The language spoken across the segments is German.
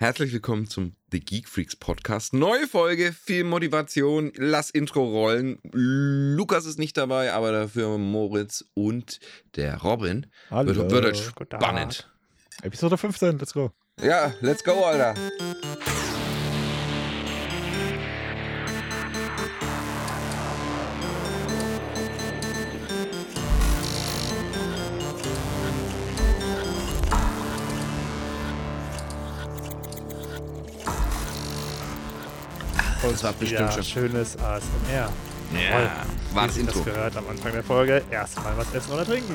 Herzlich willkommen zum The Geek Freaks Podcast. Neue Folge, viel Motivation. Lass Intro rollen. Lukas ist nicht dabei, aber dafür Moritz und der Robin. Hallo. Wird, wird spannend. Episode 15, let's go. Ja, let's go, Alter. Das war bestimmt schon. schönes ASMR. Ja, war das Intro. das gehört am Anfang der Folge. Erstmal was essen oder trinken.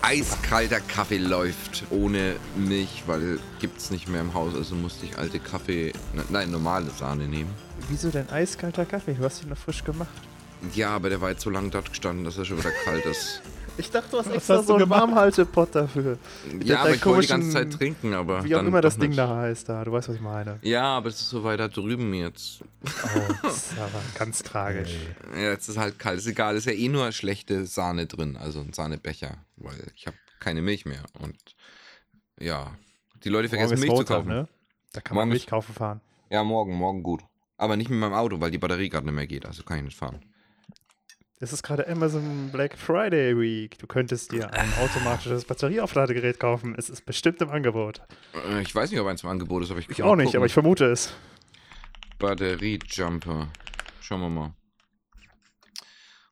Eiskalter Kaffee läuft ohne Milch, weil gibt's nicht mehr im Haus. Also musste ich alte Kaffee, nein, normale Sahne nehmen. Wieso denn eiskalter Kaffee? Du hast ihn noch frisch gemacht. Ja, aber der war jetzt so lange dort gestanden, dass er schon wieder kalt ist. Ich dachte, du hast Was extra hast so einen? Warmhaltepott dafür. Ja, aber ich wollte die ganze Zeit trinken, aber. Wie auch dann immer das Ding nicht. da heißt da. Du weißt, was ich meine. Ja, aber es ist so weiter drüben jetzt. Oh, das ist aber ganz tragisch. Ja, jetzt ist halt kalt. Ist egal, ist ja eh nur schlechte Sahne drin, also ein Sahnebecher, weil ich habe keine Milch mehr. Und ja, die Leute vergessen Milch zu Montag, kaufen. ne? Da kann Morgen man Milch kaufen fahren. Ja, morgen, morgen gut. Aber nicht mit meinem Auto, weil die Batterie gerade nicht mehr geht, also kann ich nicht fahren. Es ist gerade Amazon Black Friday Week. Du könntest dir ein automatisches Batterieaufladegerät kaufen. Es ist bestimmt im Angebot. Äh, Ich weiß nicht, ob eins im Angebot ist, aber ich Ich auch nicht, gucken. aber ich vermute es. Batteriejumper. Schauen wir mal.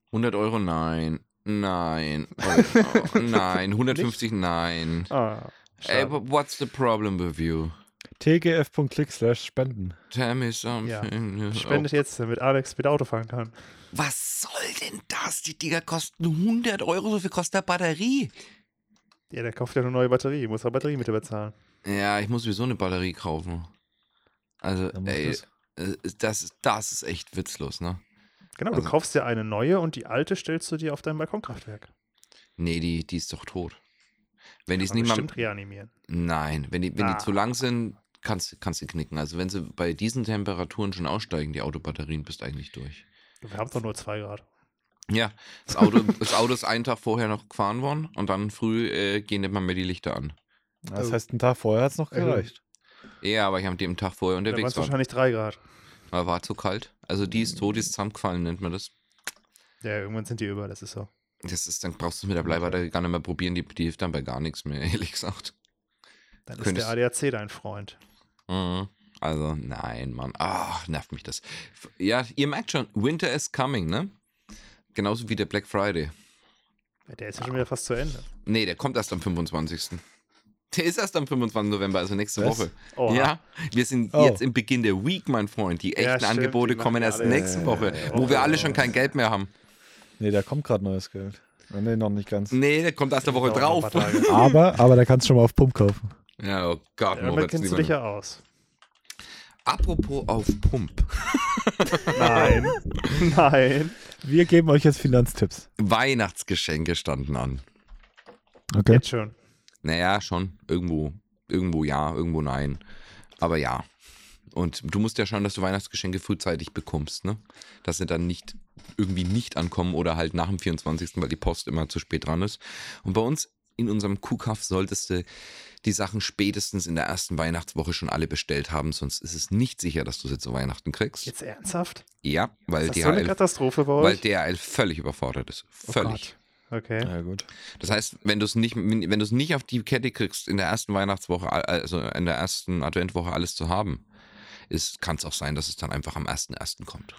100 Euro, nein. Nein. Euro, nein. 150, nein. Ah, Ey, what's the problem with you? tgf.click slash spenden. Tell me something. Spendet jetzt, damit Alex wieder Auto fahren kann. Was soll denn das? Die Dinger kosten 100 Euro, so viel kostet der Batterie. Ja, der kauft ja eine neue Batterie, muss er Batterie mit bezahlen. Ja, ich muss sowieso eine Batterie kaufen. Also, ey, das- äh, das, ist- das ist echt witzlos, ne? Genau, Also- du kaufst dir eine neue und die alte stellst du dir auf dein Balkonkraftwerk. Nee, die, die ist doch tot. Wenn die es nicht mal. bestimmt reanimieren. Nein, wenn die, wenn Ah. die zu lang sind, kannst, kannst du knicken. Also wenn sie bei diesen Temperaturen schon aussteigen, die Autobatterien, bist du eigentlich durch. Wir haben doch nur zwei Grad. Ja, das Auto, das Auto ist einen Tag vorher noch gefahren worden und dann früh äh, gehen nicht mal mehr die Lichter an. Das Oh. heißt, einen Tag vorher hat es noch gereicht. Ja, aber ich habe dem Tag vorher Da waren es unterwegs war. wahrscheinlich drei Grad. Aber war zu kalt. Also die ist tot, die ist zusammengefallen, nennt man das. Ja, irgendwann sind die über, das ist so. Das ist, dann brauchst du es mit der Bleibatterie gar nicht mehr probieren, die, die hilft dann bei gar nichts mehr, ehrlich gesagt. Dann ist Könntest- der ADAC dein Freund. Mhm. Also, nein, Mann. Ach, nervt mich das. Ja, ihr merkt schon, Winter is coming, ne? Genauso wie der Black Friday. Ja, der ist ja schon wieder fast zu Ende. Nee, der kommt erst am 25. Der ist erst am 25. November, also nächste Was? Woche. Oha. Ja, wir sind Oh. jetzt im Beginn der Week, mein Freund. Die Ja, echten stimmt, Angebote die kommen ja erst alle- nächste Woche, Ja, wo wir ja. alle schon kein Geld mehr haben. Nee, da kommt gerade neues Geld. Nee, noch nicht ganz. Nee, der kommt erst eine Woche drauf. Aber, aber da kannst du schon mal auf Pump kaufen. Ja, oh Gott, Damit Moritz. kennst du dich ja aus. Apropos auf Pump. Nein. Nein. Wir geben euch jetzt Finanztipps. Weihnachtsgeschenke standen an. Okay. Jetzt schon. Naja, schon. Irgendwo, irgendwo ja, irgendwo nein. Aber ja. Und du musst ja schauen, dass du Weihnachtsgeschenke frühzeitig bekommst, ne? Dass sie dann nicht irgendwie nicht ankommen oder halt nach dem 24., weil die Post immer zu spät dran ist. Und bei uns in unserem Kuhkaff solltest du die Sachen spätestens in der ersten Weihnachtswoche schon alle bestellt haben, sonst ist es nicht sicher, dass du sie zu Weihnachten kriegst. Jetzt ernsthaft? Ja, weil Ist das so eine DHL, Katastrophe bei weil euch? DHL völlig überfordert ist. Oh Völlig. Gott. Okay. Ja, gut. Das heißt, wenn du es nicht, wenn du es nicht auf die Kette kriegst, in der ersten Weihnachtswoche, also in der ersten Adventwoche alles zu haben, kann es auch sein, dass es dann einfach am 1.1. kommt.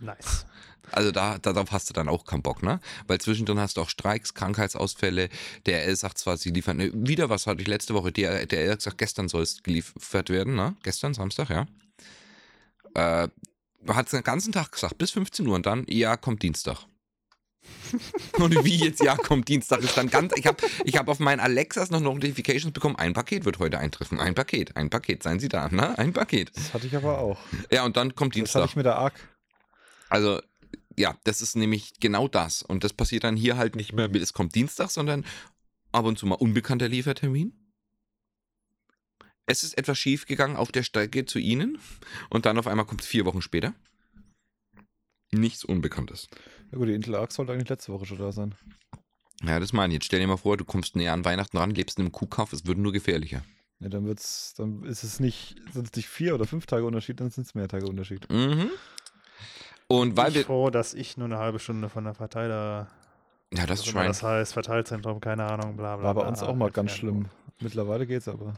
Nice. Also da, darauf hast du dann auch keinen Bock, ne? Weil zwischendrin hast du auch Streiks, Krankheitsausfälle. DRL sagt zwar, sie liefern, ne, wieder was hatte ich letzte Woche, DRL, DRL hat gesagt, gestern soll es geliefert werden, ne? Gestern, Samstag, ja. Äh, hat es den ganzen Tag gesagt, bis 15 Uhr und dann, ja, kommt Dienstag. Und wie jetzt, ja, kommt Dienstag, ist dann ganz, ich habe ich hab auf meinen Alexas noch Notifications bekommen, ein Paket wird heute eintreffen, ein Paket, ein Paket, seien Sie da, ne? Ein Paket. Das hatte ich aber auch. Ja, und dann kommt Das hatte Dienstag. ich mit der ARC. Also, ja, das ist nämlich genau das. Und das passiert dann hier halt nicht mehr, mit, es kommt Dienstag, sondern ab und zu mal unbekannter Liefertermin. Es ist etwas schief gegangen auf der Strecke zu Ihnen und dann auf einmal kommt es vier Wochen später. Nichts Unbekanntes. Ja gut, die Intel ARC sollte eigentlich letzte Woche schon da sein. Ja, das meine ich. Jetzt stell dir mal vor, du kommst näher an Weihnachten ran, lebst in einem Kuhkauf, es wird nur gefährlicher. Ja, dann wird's, dann ist es nicht, sind es nicht vier oder fünf Tage Unterschied, dann sind es mehr Tage Unterschied. Mhm. Und weil ich wir. froh, dass ich nur eine halbe Stunde von der Verteiler, Ja, das immer Schwein. das heißt, Verteilzentrum, keine Ahnung, bla bla. War bei uns auch mal ganz schlimm. Mittlerweile geht's aber.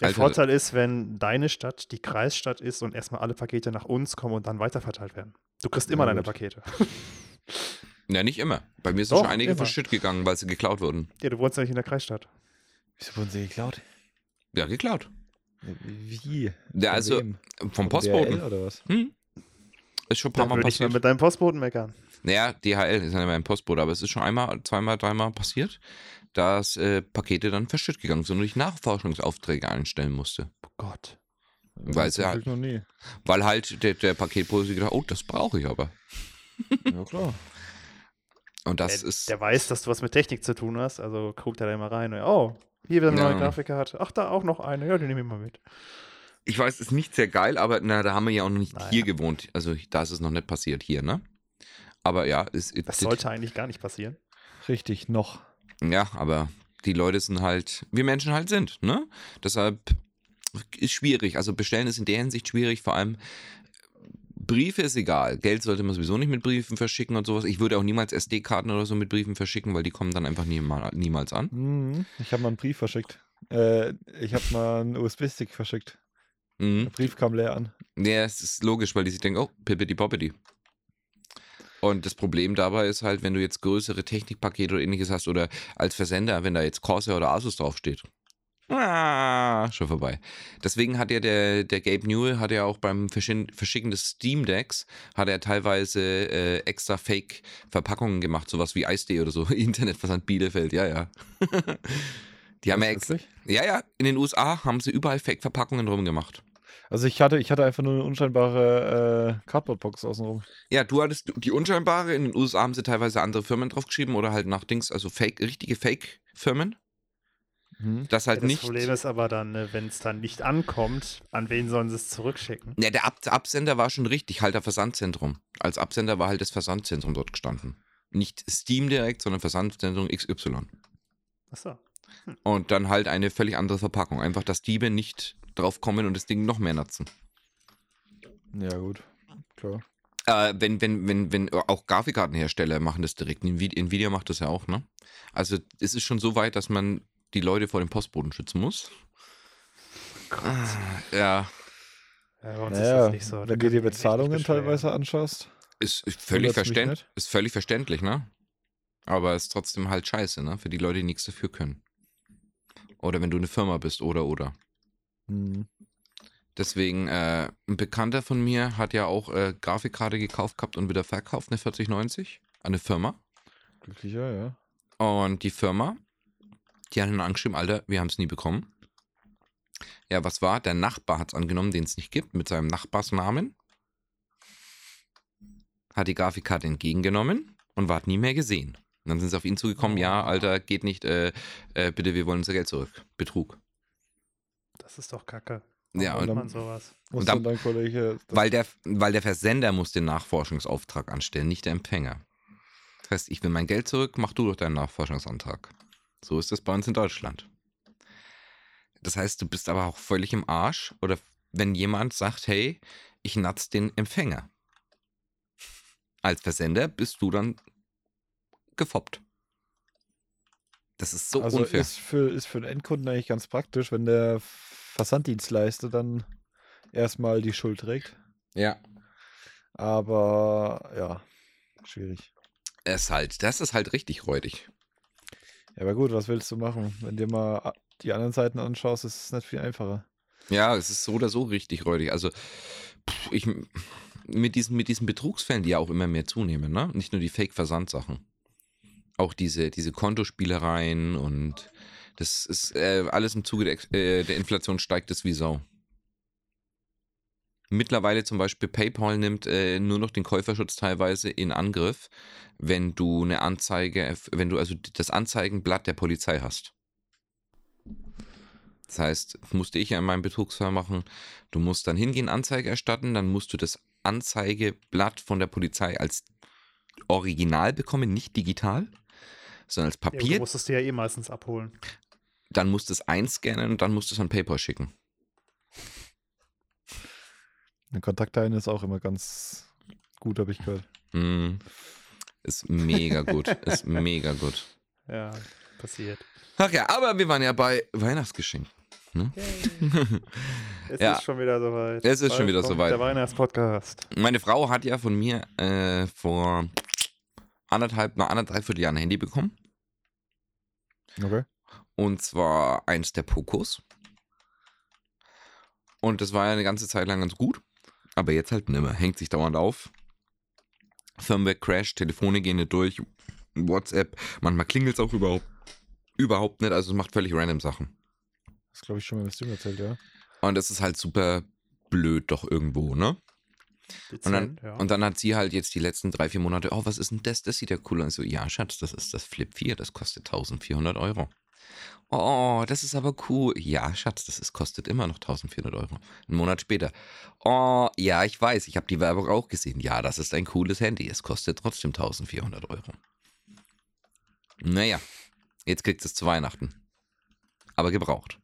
Der Alter. Vorteil ist, wenn deine Stadt die Kreisstadt ist und erstmal alle Pakete nach uns kommen und dann weiterverteilt werden. Du kriegst immer Ja, deine gut. Pakete. Ja, nicht immer. Bei mir sind Doch, schon einige immer. verschütt gegangen, weil sie geklaut wurden. Ja, du wohnst ja nicht in der Kreisstadt. Wieso wurden sie geklaut? Ja, geklaut. Wie? Ja, also vom Postboten. DHL oder was? Hm? Ist schon ein paar Mal würde ich mal passiert. mit deinem Postboten meckern. Naja, DHL ist ja mein Postbote, aber es ist schon einmal, zweimal, dreimal passiert, dass äh, Pakete dann verschütt gegangen sind und ich Nachforschungsaufträge einstellen musste. Oh Gott. Weil Das halt- noch nie. Weil halt der, der sich gedacht oh, das brauche ich aber. Ja, klar. Und das der, ist. der weiß, dass du was mit Technik zu tun hast, also guckt er da immer rein. Und, oh, hier wieder eine Ja. neue Grafikkarte. Ach, da auch noch eine. Ja, die nehme ich mal mit. Ich weiß, ist nicht sehr geil, aber na, da haben wir ja auch noch nicht Naja. hier gewohnt. Also da ist es noch nicht passiert hier, ne? Aber ja, ist, Das sollte eigentlich gar nicht passieren. Richtig, noch. Ja, aber die Leute sind halt, wie Menschen halt sind, ne? Deshalb ist schwierig. Also bestellen ist in der Hinsicht schwierig, vor allem Briefe ist egal. Geld sollte man sowieso nicht mit Briefen verschicken und sowas. Ich würde auch niemals SD-Karten oder so mit Briefen verschicken, weil die kommen dann einfach niemal, niemals an. Mhm. Ich habe mal einen Brief verschickt. Äh, ich habe mal einen USB-Stick verschickt. Mhm. Der Brief kam leer an. Ja, es ist logisch, weil die sich denken, oh, pippity poppity. Und das Problem dabei ist halt, wenn du jetzt größere Technikpakete oder ähnliches hast oder als Versender, wenn da jetzt Corsair oder Asus draufsteht. Ah, schon vorbei. Deswegen hat ja der, der Gabe Newell, hat ja auch beim Verschicken des Steam Decks, hat er teilweise äh, extra Fake-Verpackungen gemacht, sowas wie Eisdee oder so. Internetversand Bielefeld, ja, ja. Die haben ja ex ja, ja, in den USA haben sie überall Fake-Verpackungen drum gemacht. Also ich hatte, ich hatte einfach nur eine unscheinbare äh, Cardboard-Box außenrum. Ja, du hattest die unscheinbare, in den USA haben sie teilweise andere Firmen draufgeschrieben oder halt nach Dings, also Fake, richtige Fake-Firmen. Mhm. Das halt das nicht. Problem ist aber dann, ne, wenn es dann nicht ankommt, an wen sollen sie es zurückschicken? Ja, der Ab Absender war schon richtig, halt der Versandzentrum. Als Absender war halt das Versandzentrum dort gestanden. Nicht Steam direkt, sondern Versandzentrum XY. Achso. Und dann halt eine völlig andere Verpackung. Einfach, dass Diebe nicht drauf kommen und das Ding noch mehr nutzen. Ja, gut. Klar. Äh, wenn, wenn, wenn, wenn auch Grafikkartenhersteller machen das direkt. Nvidia, Nvidia macht das ja auch, ne? Also es ist schon so weit, dass man die Leute vor dem Postboden schützen muss. Ah, ja, Ja, bei uns ist Naja, das nicht so. Da wenn du dir Bezahlungen teilweise anschaust. ist, ist, völlig Wundert's mich verständ, nicht. ist völlig verständlich, ne? Aber ist trotzdem halt scheiße, ne? Für die Leute, die nichts dafür können. Oder wenn du eine Firma bist, oder, oder. Mhm. Deswegen, äh, ein Bekannter von mir hat ja auch äh, Grafikkarte gekauft gehabt und wieder verkauft, eine 4090, an eine Firma. Glücklicher, ja. Und die Firma, die hat ihn angeschrieben, Alter, wir haben es nie bekommen. Ja, was war? Der Nachbar hat es angenommen, den es nicht gibt, mit seinem Nachbarsnamen. Hat die Grafikkarte entgegengenommen und war nie mehr gesehen. Und dann sind sie auf ihn zugekommen, ja. Alter, geht nicht, äh, äh, bitte, wir wollen unser Geld zurück. Betrug. Das ist doch kacke. Ja, und man sowas? Muss dann- dann dein Kollege. Weil der, weil der Versender muss den Nachforschungsauftrag anstellen, nicht der Empfänger. Das heißt, ich will mein Geld zurück, mach du doch deinen Nachforschungsantrag. So ist das bei uns in Deutschland. Das heißt, du bist aber auch völlig im Arsch oder wenn jemand sagt, hey, ich natz den Empfänger. Als Versender bist du dann gefoppt. Das ist so also unfair. Ist für, ist für den Endkunden eigentlich ganz praktisch, wenn der Versanddienstleister dann erstmal die Schuld trägt. ja. Aber ja, schwierig. Es halt, das ist halt richtig räudig. Ja, aber gut, was willst du machen? Wenn dir mal die anderen Seiten anschaust, ist es nicht viel einfacher. Ja, es ist so oder so richtig räudig. Also, ich, mit diesen, mit diesen Betrugsfällen, die ja auch immer mehr zunehmen, ne? Nicht nur die Fake-Versandsachen. Auch diese, diese Kontospielereien und das ist äh, alles im Zuge der, äh, der Inflation steigt es wie Sau. Mittlerweile zum Beispiel PayPal nimmt äh, nur noch den Käuferschutz teilweise in Angriff, wenn du eine Anzeige, wenn du also das Anzeigenblatt der Polizei hast. Das heißt, musste ich ja in meinem Betrugsfall machen. Du musst dann hingehen, Anzeige erstatten, dann musst du das Anzeigeblatt von der Polizei als Original bekommen, nicht digital, sondern als Ja, aber du Papier. musstest dir ja eh meistens abholen. dann musst du es einscannen und dann musst du es an PayPal schicken. Eine Kontaktdaten ist auch immer ganz gut, habe ich gehört. Mm. Ist mega gut. ist mega gut. Ja, passiert. Ach ja, aber wir waren ja bei Weihnachtsgeschenk. Es Ja. ist schon wieder soweit. Es ist schon Bald wieder kommt soweit. Der Weihnachtspodcast. Meine Frau hat ja von mir äh, vor anderthalb, na, anderthalb Jahren ein Handy bekommen. Okay. Und zwar eins der Pokos. Und das war ja eine ganze Zeit lang ganz gut. Aber jetzt halt nimmer. Hängt sich dauernd auf. Firmware crasht, Telefone gehen nicht durch, WhatsApp. Manchmal klingelt es auch überhaupt, überhaupt nicht. Also es macht völlig random Sachen. Das glaube ich schon mal, was du mir erzählt, ja. Und das ist halt super blöd doch irgendwo, ne? Und dann, Dezent, ja. und dann hat sie halt jetzt die letzten drei, vier Monate, oh, was ist denn das? Das sieht ja cool aus. So, ja, Schatz, das ist das Flip 4, das kostet 1400 Euro. Oh, das ist aber cool. Ja, Schatz, das ist, kostet immer noch 1400 Euro. Einen Monat später. Oh, ja, ich weiß, ich habe die Werbung auch gesehen. Ja, das ist ein cooles Handy. Es kostet trotzdem 1400 Euro. Naja, jetzt kriegt es zu Weihnachten. Aber gebraucht.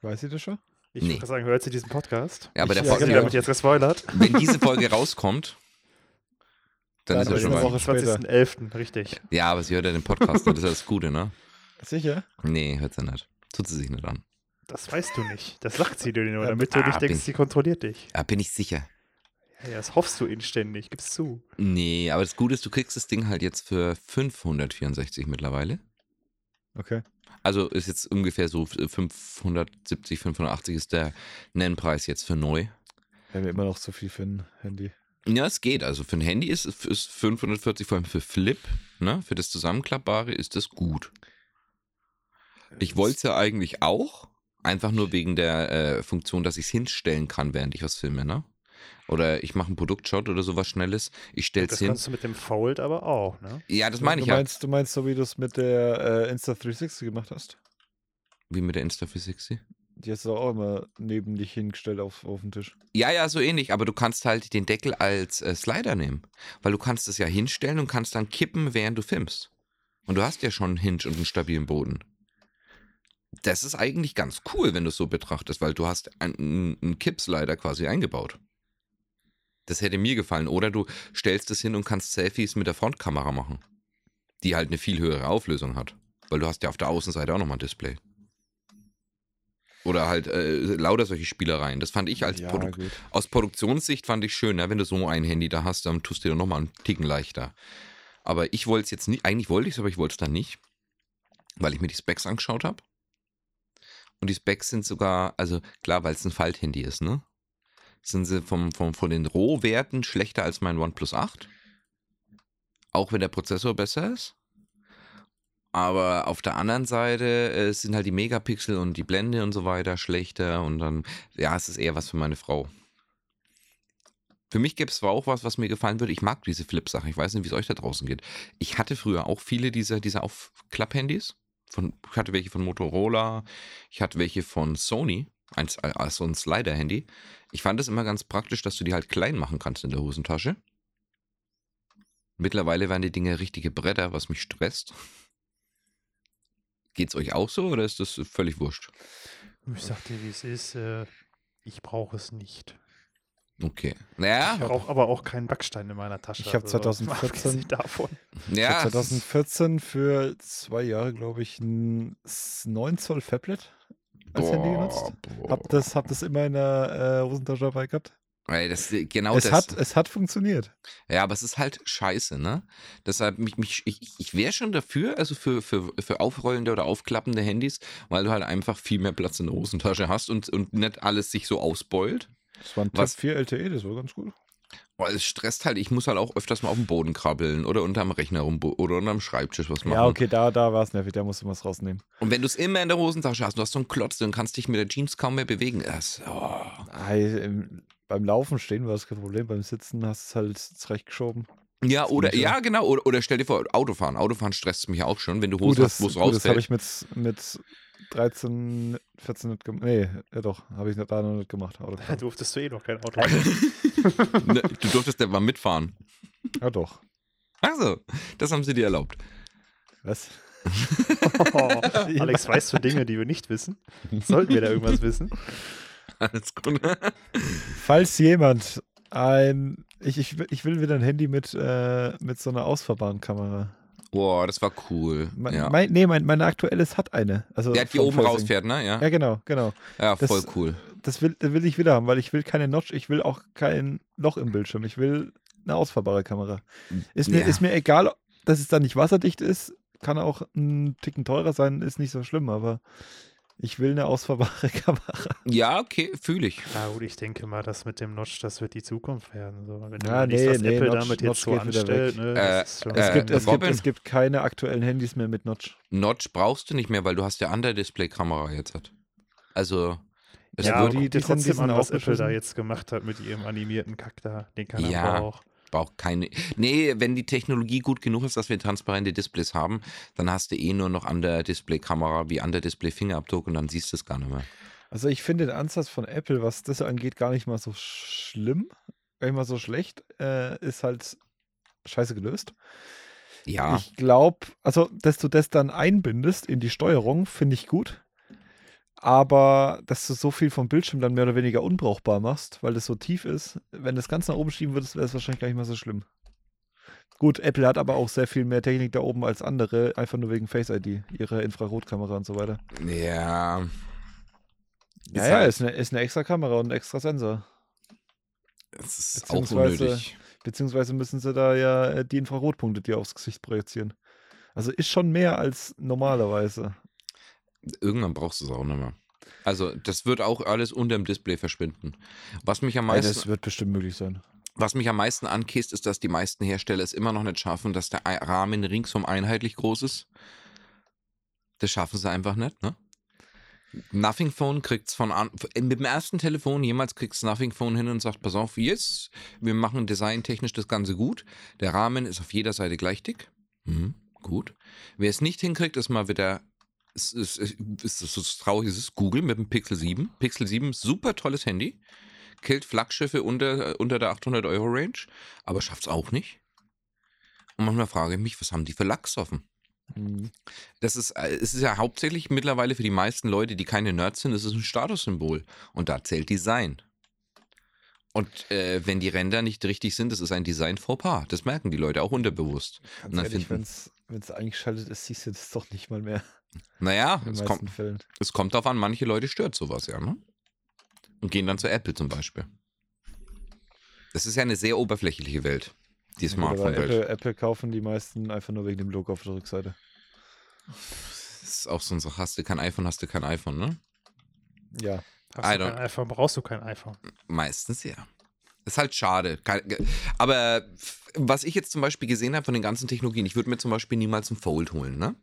Weiß sie das schon? Ich nee. würde sagen, hört sie diesen Podcast? Ja, aber Ich- der ja, Folge, genau. damit jetzt gespoilert? wenn diese Folge rauskommt, dann Dann ist er schon mal. Woche später. 20.11., richtig. Ja, aber sie hört ja den Podcast, das ist ja das Gute, ne? Sicher? Nee, hört sie nicht. Tut sie sich nicht an. Das weißt du nicht. Das sagt sie dir nur, Ja, damit du ah, nicht denkst, bin- sie kontrolliert dich. Ja, bin ich sicher. Ja, ja, das hoffst du inständig, gib's zu. Nee, aber das Gute ist, du kriegst das Ding halt jetzt für 564 mittlerweile. Okay. Also ist jetzt ungefähr so 570, 580 ist der Nennpreis jetzt für neu. Wir haben ja immer noch so viel für ein Handy. Ja, es geht. Also für ein Handy ist, ist 540, vor allem für Flip, ne, für das Zusammenklappbare ist das gut. Ich wollte es ja eigentlich auch, einfach nur wegen der äh, Funktion, dass ich es hinstellen kann, während ich was filme, ne? Oder ich mache einen Produktshot oder sowas Schnelles. Ich stelle es Das hin. kannst du mit dem Fold aber auch, ne? Ja, das meine ich ja. meinst, Du meinst so, wie du es mit der äh, Insta360 gemacht hast? Wie mit der Insta360. Die hast du auch immer neben dich hingestellt auf, auf den Tisch. Ja, ja, so ähnlich, aber du kannst halt den Deckel als äh, Slider nehmen. Weil du kannst es ja hinstellen und kannst dann kippen, während du filmst. Und du hast ja schon einen Hinge und einen stabilen Boden. Das ist eigentlich ganz cool, wenn du es so betrachtest, weil du hast einen, einen Kippslider quasi eingebaut. Das hätte mir gefallen. Oder du stellst es hin und kannst Selfies mit der Frontkamera machen. Die halt eine viel höhere Auflösung hat. Weil du hast ja auf der Außenseite auch nochmal ein Display. Oder halt äh, lauter solche Spielereien. Das fand ich als ja, Produkt gut. aus Produktionssicht fand ich schön, ne? wenn du so ein Handy da hast, dann tust du dir nochmal einen Ticken leichter. Aber ich wollte es jetzt nicht, eigentlich wollte ich es, aber ich wollte es dann nicht, weil ich mir die Specs angeschaut habe. Und die Specs sind sogar, also klar, weil es ein Falthandy ist, ne? Sind sie vom, vom, von den Rohwerten schlechter als mein OnePlus 8. Auch wenn der Prozessor besser ist. Aber auf der anderen Seite äh, sind halt die Megapixel und die Blende und so weiter schlechter. Und dann, ja, es ist eher was für meine Frau. Für mich gäbe es zwar auch was, was mir gefallen würde. Ich mag diese Flip-Sache. Ich weiß nicht, wie es euch da draußen geht. Ich hatte früher auch viele dieser, dieser Aufklapp-Handys. Ich hatte welche von Motorola. Ich hatte welche von Sony. Ein, also ein Slider-Handy. Ich fand es immer ganz praktisch, dass du die halt klein machen kannst in der Hosentasche. Mittlerweile werden die Dinge richtige Bretter, was mich stresst. Geht's euch auch so oder ist das völlig wurscht? Ich sag dir, wie es ist. Äh, ich brauche es nicht. Okay. Naja, Ich brauche aber auch keinen Backstein in meiner Tasche. Ich hab also, 2014 abgesehen davon. Ich ja. habe 2014 für zwei Jahre, glaube ich, ein 9 Zoll Fablet als Handy genutzt. boah. Hab das, hab das immer in der äh, Hosentasche dabei gehabt. Ey, das, genau es, das. hat, es hat funktioniert. Ja, aber es ist halt scheiße, ne? Deshalb, mich, mich, ich, ich wäre schon dafür, also für, für, für aufrollende oder aufklappende Handys, weil du halt einfach viel mehr Platz in der Hosentasche hast und, und nicht alles sich so ausbeult. Das war ein Was- Tab 4 LTE, das war ganz gut. Weil es stresst halt, ich muss halt auch öfters mal auf dem Boden krabbeln oder unterm Rechner rum oder unterm Schreibtisch was machen. Ja, okay, da, da war es nervig, da musst du was rausnehmen. Und wenn du es immer in der Hosentasche hast, du hast so einen Klotz, dann kannst dich mit der Jeans kaum mehr bewegen. Das, oh. Im, beim Laufen stehen war das kein Problem, beim Sitzen hast du es halt zurechtgeschoben. Ja, oder, ja, genau, oder, oder stell dir vor, Autofahren. Autofahren stresst mich auch schon, wenn du Hosen das, hast, wo es gut, das habe ich mit, mit 13, 14 nicht gemacht. Nee, ja doch, habe ich da noch nicht gemacht. Da durftest du eh noch kein Auto. Ne, du durftest ja mal mitfahren. Ja doch. Also, das haben sie dir erlaubt. Was? Oh, Alex, weißt du Dinge, die wir nicht wissen? Sollten wir da irgendwas wissen? Alles gut. Falls jemand ein. Ich, ich, will- ich will wieder ein Handy mit, äh, mit so einer ausfahrbaren Kamera. Boah, das war cool. Mein, ja. mein, nee, mein, meine aktuelles hat eine. Also Der hat die oben Facing. rausfährt, ne? Ja, Ja, genau, genau. ja das- voll cool. Das will, das will ich wieder haben, weil ich will keine Notch, ich will auch kein Loch im Bildschirm. Ich will eine ausfahrbare Kamera. Ist mir, Ja. ist mir egal, dass es dann nicht wasserdicht ist. Kann auch ein Ticken teurer sein, ist nicht so schlimm, aber ich will eine ausfahrbare Kamera. Ja, okay, fühle ich. Ja gut, ich denke mal, das mit dem Notch, das wird die Zukunft werden. So, wenn du Ja, überlegst, nee, was nee, Apple Notch- damit Notch jetzt so anstellt, ne, Äh, Es, Äh, gibt, es, gibt, Robin? es gibt keine aktuellen Handys mehr mit Notch. Notch brauchst du nicht mehr, weil du hast ja Under-Display-Kamera jetzt. Hat. Also, es ja, aber wird, aber die- die sind- die trotzdem an, was Apple da jetzt gemacht hat mit ihrem animierten Kack da, den keiner Ja. braucht. Braucht keine. Nee, wenn die Technologie gut genug ist, dass wir transparente Displays haben, dann hast du eh nur noch Under-Display-Kamera wie Under-Display-Fingerabdruck und dann siehst du es gar nicht mehr. Also ich finde den Ansatz von Apple, was das angeht, gar nicht mal so schlimm, gar nicht mal so schlecht. Äh, ist halt scheiße gelöst. Ja, Ich glaube, also, dass du das dann einbindest in die Steuerung, finde ich gut. Aber dass du so viel vom Bildschirm dann mehr oder weniger unbrauchbar machst, weil das so tief ist, wenn das ganz nach oben schieben würdest, wäre es wahrscheinlich gar nicht mal so schlimm. Gut, Apple hat aber auch sehr viel mehr Technik da oben als andere, einfach nur wegen Face ID, ihre Infrarotkamera und so weiter. ja. Ja, Ist ja, halt- ist eine, ist eine extra Kamera und ein extra Sensor. Es ist auch Beziehungsweise- unnötig. Beziehungsweise müssen sie da ja äh, die Infrarotpunkte dir aufs Gesicht projizieren. Also ist schon mehr als normalerweise. Irgendwann brauchst du es auch nicht mehr. Also, das wird auch alles unter dem Display verschwinden. Was mich am Ja, meisten, das wird bestimmt möglich sein. was mich am meisten ankäst, ist, dass die meisten Hersteller es immer noch nicht schaffen, dass der Rahmen ringsum einheitlich groß ist. Das schaffen sie einfach nicht, ne? Nothing Phone kriegt's von an, mit dem ersten Telefon jemals kriegt's Nothing Phone hin und sagt, pass auf, yes, wir machen designtechnisch das Ganze gut. Der Rahmen ist auf jeder Seite gleich dick. Mhm, gut. Wer es nicht hinkriegt, ist mal wieder, es ist, es ist, es ist traurig, es ist Google mit dem Pixel 7. Pixel 7, super tolles Handy. Killt Flaggschiffe unter, unter der 800 Euro Range, aber schafft's auch nicht. Und manchmal frage ich mich, was haben die für Lachs offen? Mhm. Das ist, äh, es ist ja hauptsächlich mittlerweile für die meisten Leute, die keine Nerds sind, das ist ein Statussymbol. Und da zählt Design. Und äh, wenn die Ränder nicht richtig sind, das ist ein Design Fauxpas. Das merken die Leute auch unterbewusst. Ganz Und dann ehrlich, wenn es eingeschaltet ist, siehst du das doch nicht mal mehr Naja, es kommt, Fällen. es kommt darauf an, manche Leute stört sowas ja, ne? Und gehen dann zu Apple zum Beispiel. Das ist ja eine sehr oberflächliche Welt, die Ja, Smartphone-Welt. Apple, Apple kaufen die meisten einfach nur wegen dem Logo auf der Rückseite. Das ist auch so ein so, hast du kein iPhone, hast du kein iPhone, ne? Ja. Hast I du kein iPhone, brauchst du kein iPhone. Meistens ja. Ist halt schade. Aber was ich jetzt zum Beispiel gesehen habe von den ganzen Technologien, ich würde mir zum Beispiel niemals ein Fold holen, ne?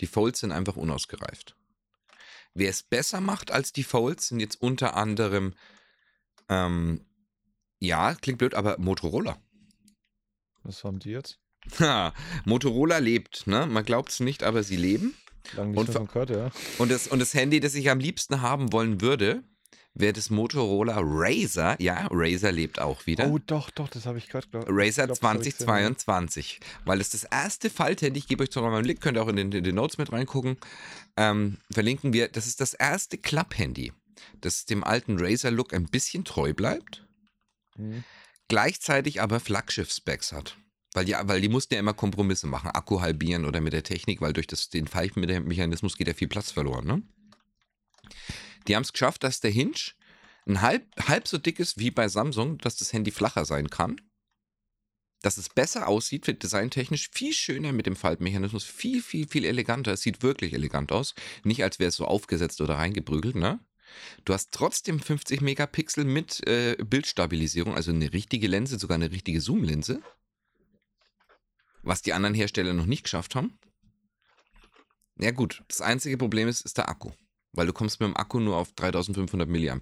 Die Folds sind einfach unausgereift. Wer es besser macht als die Folds, sind jetzt unter anderem, ähm, ja, klingt blöd, aber Motorola. Was haben die jetzt? Ha, Motorola lebt, ne? Man glaubt es nicht, aber sie leben. Lange nicht Und gehört, ja. Und das, und das Handy, das ich am liebsten haben wollen würde, wäre das Motorola Razer. Ja, Razer lebt auch wieder. Oh, doch, doch, das habe ich gerade gehört. Razer Ich glaub, das hab ich gesehen, ja. 2022. Weil es das erste Falthandy, ich gebe euch zwar mal einen Link, könnt ihr auch in den, in den Notes mit reingucken, ähm, verlinken wir, das ist das erste Klapp-Handy, das dem alten Razer-Look ein bisschen treu bleibt, Mhm. gleichzeitig aber Flaggschiff-Specs hat. Weil die, weil die mussten ja immer Kompromisse machen, Akku halbieren oder mit der Technik, weil durch das, den Pfeifenmechanismus geht ja viel Platz verloren. Ne? Die haben es geschafft, dass der Hinge ein halb, halb so dick ist wie bei Samsung, dass das Handy flacher sein kann. Dass es besser aussieht, wird designtechnisch viel schöner mit dem Faltmechanismus, viel, viel, viel eleganter. Es sieht wirklich elegant aus. Nicht, als wäre es so aufgesetzt oder reingeprügelt, ne? Du hast trotzdem 50 Megapixel mit äh, Bildstabilisierung, also eine richtige Linse, sogar eine richtige Zoom-Linse. Was die anderen Hersteller noch nicht geschafft haben. Ja gut, das einzige Problem ist, ist der Akku. Weil du kommst mit dem Akku nur auf 3500 mAh.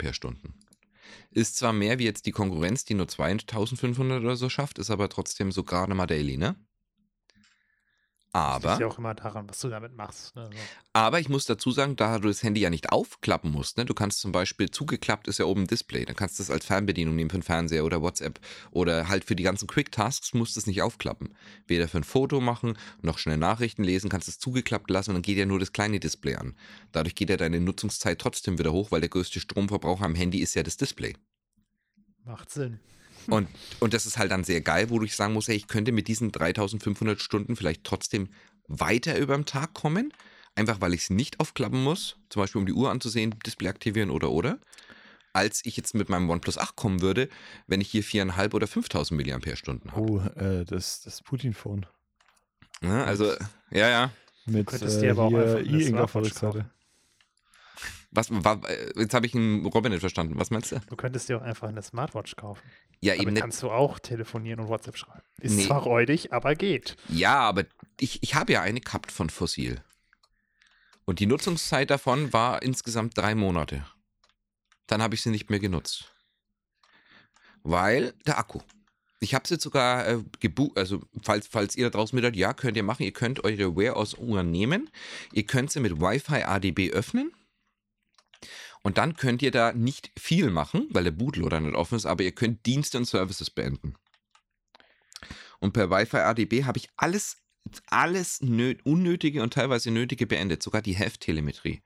Ist zwar mehr wie jetzt die Konkurrenz, die nur 2500 oder so schafft, ist aber trotzdem so gerade mal daily, ne? Aber, liegt ja auch immer daran, was du damit machst. Ne? Aber ich muss dazu sagen, da du das Handy ja nicht aufklappen musst, ne, du kannst zum Beispiel, zugeklappt ist ja oben ein Display, dann kannst du das als Fernbedienung nehmen für den Fernseher oder WhatsApp oder halt für die ganzen Quick-Tasks musst du es nicht aufklappen. Weder für ein Foto machen, noch schnell Nachrichten lesen, kannst es zugeklappt lassen und dann geht ja nur das kleine Display an. Dadurch geht ja deine Nutzungszeit trotzdem wieder hoch, weil der größte Stromverbraucher am Handy ist ja das Display. Macht Sinn. Und, und das ist halt dann sehr geil, wo ich sagen muss, hey, ich könnte mit diesen 3500 Stunden vielleicht trotzdem weiter über den Tag kommen. Einfach weil ich es nicht aufklappen muss, zum Beispiel um die Uhr anzusehen, Display aktivieren oder oder. Als ich jetzt mit meinem OnePlus 8 kommen würde, wenn ich hier 4.500 oder 5.000 mAh habe. Oh, äh, das, das Putin-Phone. Ja, also, ja, ja. Mit könntest äh, dir aber auch einfach eine Smartwatch Was, war, äh, jetzt habe ich einen Robin nicht verstanden. Was meinst du? Du könntest dir auch einfach eine Smartwatch kaufen. Ja, Damit eben nicht. kannst du auch telefonieren und WhatsApp schreiben. Ist Nee. zwar räudig, aber geht. Ja, aber ich, ich habe ja eine gehabt von Fossil. Und die Nutzungszeit davon war insgesamt drei Monate. Dann habe ich sie nicht mehr genutzt. Weil der Akku. Ich habe sie jetzt sogar äh, gebucht, also falls, falls ihr da draußen mit ja, könnt ihr machen, ihr könnt eure Wear aus Uhren nehmen, ihr könnt sie mit Wi-Fi ADB öffnen und dann könnt ihr da nicht viel machen, weil der Bootloader nicht offen ist, aber ihr könnt Dienste und Services beenden. Und per Wi-Fi ADB habe ich alles, alles nö unnötige und teilweise nötige beendet, sogar die Hefttelemetrie.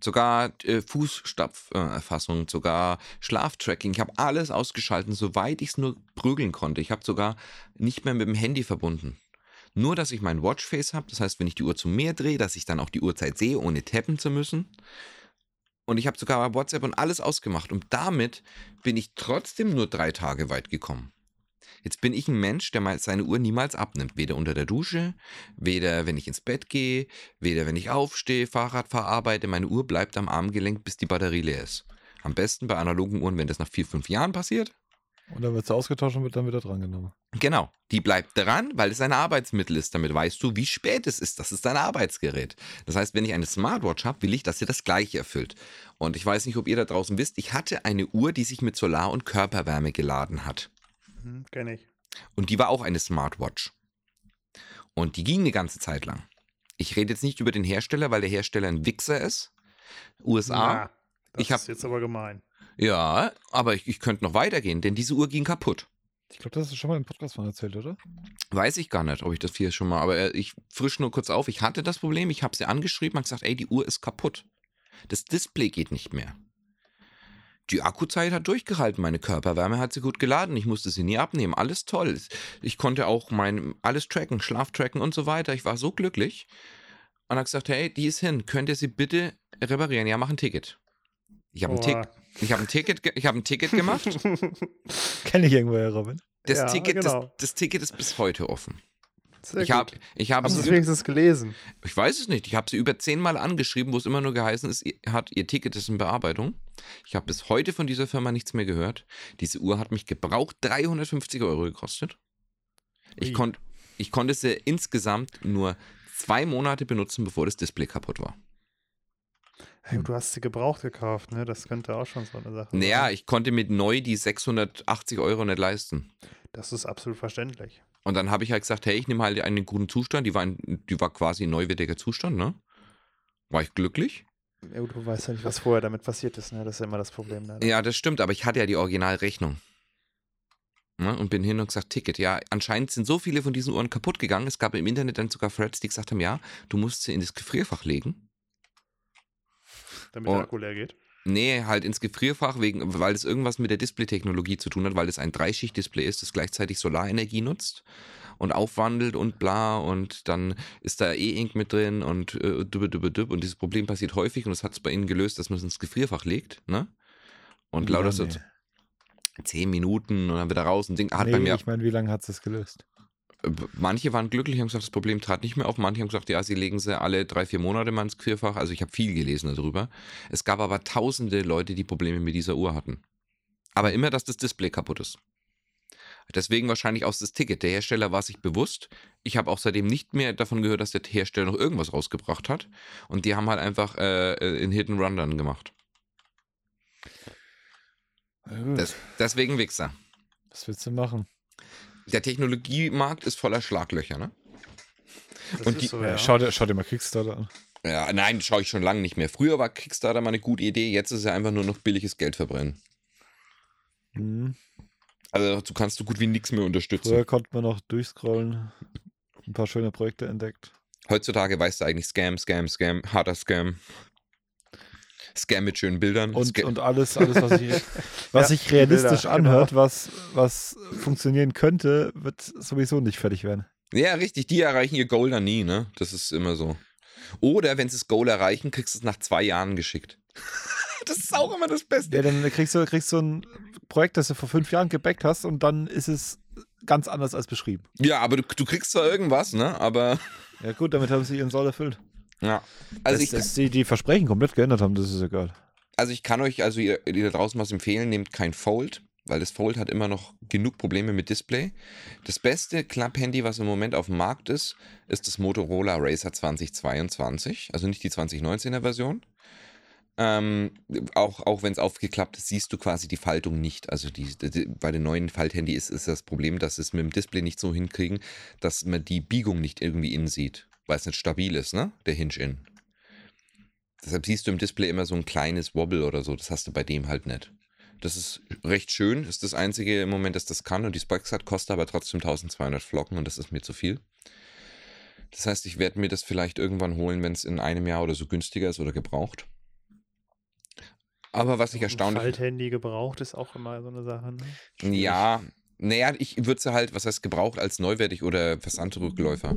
Sogar äh, Fußstapferfassung, sogar Schlaftracking. Ich habe alles ausgeschalten, soweit ich es nur prügeln konnte. Ich habe sogar nicht mehr mit dem Handy verbunden. Nur, dass ich mein Watchface habe. Das heißt, wenn ich die Uhr zum Meer drehe, dass ich dann auch die Uhrzeit sehe, ohne tappen zu müssen. Und ich habe sogar WhatsApp und alles ausgemacht. Und damit bin ich trotzdem nur drei Tage weit gekommen. Jetzt bin ich ein Mensch, der mal seine Uhr niemals abnimmt. Weder unter der Dusche, weder wenn ich ins Bett gehe, weder wenn ich aufstehe, Fahrrad fahre, arbeite. Meine Uhr bleibt am Armgelenk, bis die Batterie leer ist. Am besten bei analogen Uhren, wenn das nach vier, fünf Jahren passiert. Und dann wird sie ausgetauscht und wird dann wieder drangenommen. Genau, die bleibt dran, weil es ein Arbeitsmittel ist. Damit weißt du, wie spät es ist. Das ist dein Arbeitsgerät. Das heißt, wenn ich eine Smartwatch habe, will ich, dass sie das Gleiche erfüllt. Und ich weiß nicht, ob ihr da draußen wisst, ich hatte eine Uhr, die sich mit Solar- und Körperwärme geladen hat. Hm, Kenn ich. Und die war auch eine Smartwatch. Und die ging eine ganze Zeit lang. Ich rede jetzt nicht über den Hersteller, weil der Hersteller ein Wichser ist. USA. Na, das ich hab- ist jetzt aber gemein. Ja, aber ich, ich könnte noch weitergehen, denn diese Uhr ging kaputt. Ich glaube, das hast du schon mal im Podcast von erzählt, oder? Weiß ich gar nicht, ob ich das hier schon mal, aber äh, ich frisch nur kurz auf. Ich hatte das Problem, ich habe sie angeschrieben und gesagt, ey, die Uhr ist kaputt. Das Display geht nicht mehr. Die Akkuzeit hat durchgehalten, meine Körperwärme hat sie gut geladen, ich musste sie nie abnehmen, alles toll. Ich konnte auch mein alles tracken, Schlaf tracken und so weiter. Ich war so glücklich. Und hat gesagt, hey, die ist hin, könnt ihr sie bitte reparieren? Ja, mach ein Ticket. Ich habe ein, Tick. Ich hab ein Ticket, ich habe ein Ticket gemacht. Kenne ich irgendwo, Herr Robin. Das, Ja, Ticket, genau. das, das Ticket ist bis heute offen. Sehr Ich habe ich hab Hast du wenigstens gelesen? Ich weiß es nicht. Ich habe sie über zehnmal angeschrieben, wo es immer nur geheißen ist, ihr, hat, ihr Ticket ist in Bearbeitung. Ich habe bis heute von dieser Firma nichts mehr gehört. Diese Uhr hat mich gebraucht 350 Euro gekostet. Ich, Ui. konnt, ich konnte sie insgesamt nur zwei Monate benutzen, bevor das Display kaputt war. Hey, du hast sie gebraucht gekauft, ne? Das könnte auch schon so eine Sache Naja, sein. ich konnte mit neu die 680 Euro nicht leisten. Das ist absolut verständlich. Und dann habe ich halt gesagt, hey, ich nehme halt einen guten Zustand. Die war, in, die war quasi ein neuwertiger Zustand, ne? War ich glücklich? Ja, du weißt ja nicht, was vorher damit passiert ist, ne? Das ist ja immer das Problem. Ne? Ja, das stimmt, aber ich hatte ja die Originalrechnung. Ne, und bin hin und gesagt, Ticket. Ja, anscheinend sind so viele von diesen Uhren kaputt gegangen. Es gab im Internet dann sogar Threads, die gesagt haben, ja, du musst sie in das Gefrierfach legen. Damit Oh. der Akku leer geht. Nee, halt ins Gefrierfach, wegen, weil es irgendwas mit der Displaytechnologie zu tun hat, weil es ein Dreischicht-Display ist, das gleichzeitig Solarenergie nutzt und aufwandelt und bla und dann ist da E-Ink mit drin und äh, dubbe, dubbe, dubbe und dieses Problem passiert häufig und das hat es bei ihnen gelöst, dass man es ins Gefrierfach legt, ne? Und Wie lauter so lange? zehn Minuten und dann wieder raus und Ding hat nee, bei mir ich meine, wie lange hat es gelöst? Äh, Manche waren glücklich, haben gesagt, das Problem trat nicht mehr auf. Manche haben gesagt, ja, sie legen sie alle drei, vier Monate mal ins Querfach. Also ich habe viel gelesen darüber. Es gab aber tausende Leute, die Probleme mit dieser Uhr hatten. Aber immer, dass das Display kaputt ist. Deswegen wahrscheinlich auch das Ticket. Der Hersteller war sich bewusst. Ich habe auch seitdem nicht mehr davon gehört, dass der Hersteller noch irgendwas rausgebracht hat. Und die haben halt einfach äh, in Hidden Run dann gemacht. Das, deswegen Wichser. Was willst du machen? Der Technologiemarkt ist voller Schlaglöcher, ne? Das Und ist die- so, Ja, ja. schau, dir, schau dir mal Kickstarter an. Ja, nein, schaue ich schon lange nicht mehr. Früher war Kickstarter mal eine gute Idee, jetzt ist er einfach nur noch billiges Geld verbrennen. Mhm. Also du kannst so gut wie nichts mehr unterstützen. Früher konnte man noch durchscrollen. Ein paar schöne Projekte entdeckt. Heutzutage weißt du eigentlich Scam, Scam, Scam, harter Scam. Scam mit schönen Bildern. Und, Scam- und alles, alles, was sich, was Ja, sich realistisch Bilder, anhört, genau. was, was funktionieren könnte, wird sowieso nicht fertig werden. ja, richtig, die erreichen ihr Goal dann nie, ne? Das ist immer so. Oder wenn sie das Goal erreichen, kriegst du es nach zwei Jahren geschickt. das ist auch immer das Beste. Ja, dann kriegst du, kriegst du ein Projekt, das du vor fünf Jahren gebackt hast und dann ist es ganz anders als beschrieben. Ja, aber du, du kriegst zwar irgendwas, ne? Aber Ja gut, damit haben sie ihren Soll erfüllt. Ja. Also dass, ich, dass sie die Versprechen komplett geändert haben, das ist egal. Also ich kann euch, also ihr, die da draußen was empfehlen, nehmt kein Fold, weil das Fold hat immer noch genug Probleme mit Display. Das beste Club-Handy, was im Moment auf dem Markt ist, ist das Motorola Racer 2022, also nicht die 2019er Version. Ähm, auch auch wenn es aufgeklappt ist, siehst du quasi die Faltung nicht. Also die, die, bei den neuen Falthandy ist, ist das Problem, dass es mit dem Display nicht so hinkriegen, dass man die Biegung nicht irgendwie innen sieht, weil es nicht stabil ist, ne? Der Hinge-In. Deshalb siehst du im Display immer so ein kleines Wobble oder so. Das hast du bei dem halt nicht. Das ist recht schön, ist das einzige im Moment, das das kann. Und die Spikes hat, kostet aber trotzdem 1200 Flocken und das ist mir zu viel. Das heißt, ich werde mir das vielleicht irgendwann holen, wenn es in einem Jahr oder so günstiger ist oder gebraucht. Aber was ich Ein erstaunlich. Falthandy gebraucht ist auch immer so eine Sache. Ne? Ja, naja, ich würde sie halt, was heißt gebraucht, als neuwertig oder Versandrückläufer.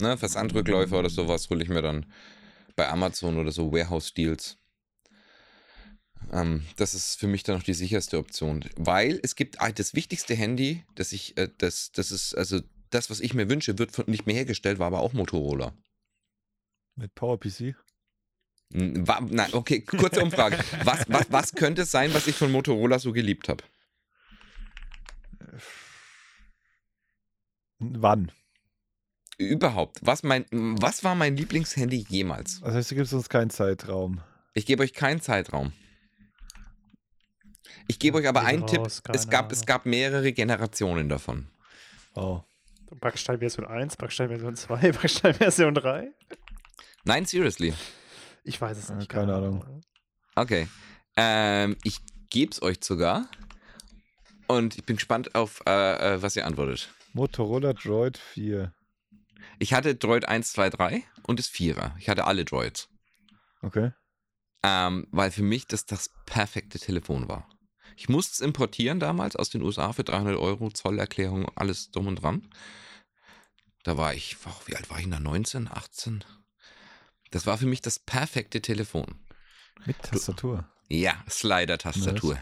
Ne, Versandrückläufer oder sowas hole ich mir dann bei Amazon oder so Warehouse Deals. Ähm, das ist für mich dann noch die sicherste Option, weil es gibt ah, das wichtigste Handy, das ich, äh, das, das ist, also das, was ich mir wünsche, wird von, nicht mehr hergestellt, war aber auch Motorola. Mit PowerPC. War, nein, okay, kurze Umfrage. Was, was, was könnte es sein, was ich von Motorola so geliebt habe? Wann? Überhaupt. Was, mein, was war mein Lieblingshandy jemals? Das heißt, du gibst uns keinen Zeitraum. Ich gebe euch keinen Zeitraum. Ich gebe euch aber einen Tipp. raus, Es keine gab, es Ahnung. gab mehrere Generationen davon. Oh. Backsteinversion 1, Backsteinversion 2, Backsteinversion 3? Nein, seriously. Ich weiß es nicht. keine Ahnung. Okay. Ähm, ich gebe es euch sogar. Und ich bin gespannt auf, äh, äh, was ihr antwortet. Motorola Droid 4. Ich hatte Droid 1, 2, 3 und das Vierer. Ich hatte alle Droids. Okay. Ähm, weil für mich das das perfekte Telefon war. Ich musste es importieren damals aus den USA für 300 Euro, Zollerklärung, alles drum und dran. Da war ich, wow, wie alt war ich da? 19, 18? Das war für mich das perfekte Telefon. Mit Tastatur. Ja, Slider-Tastatur.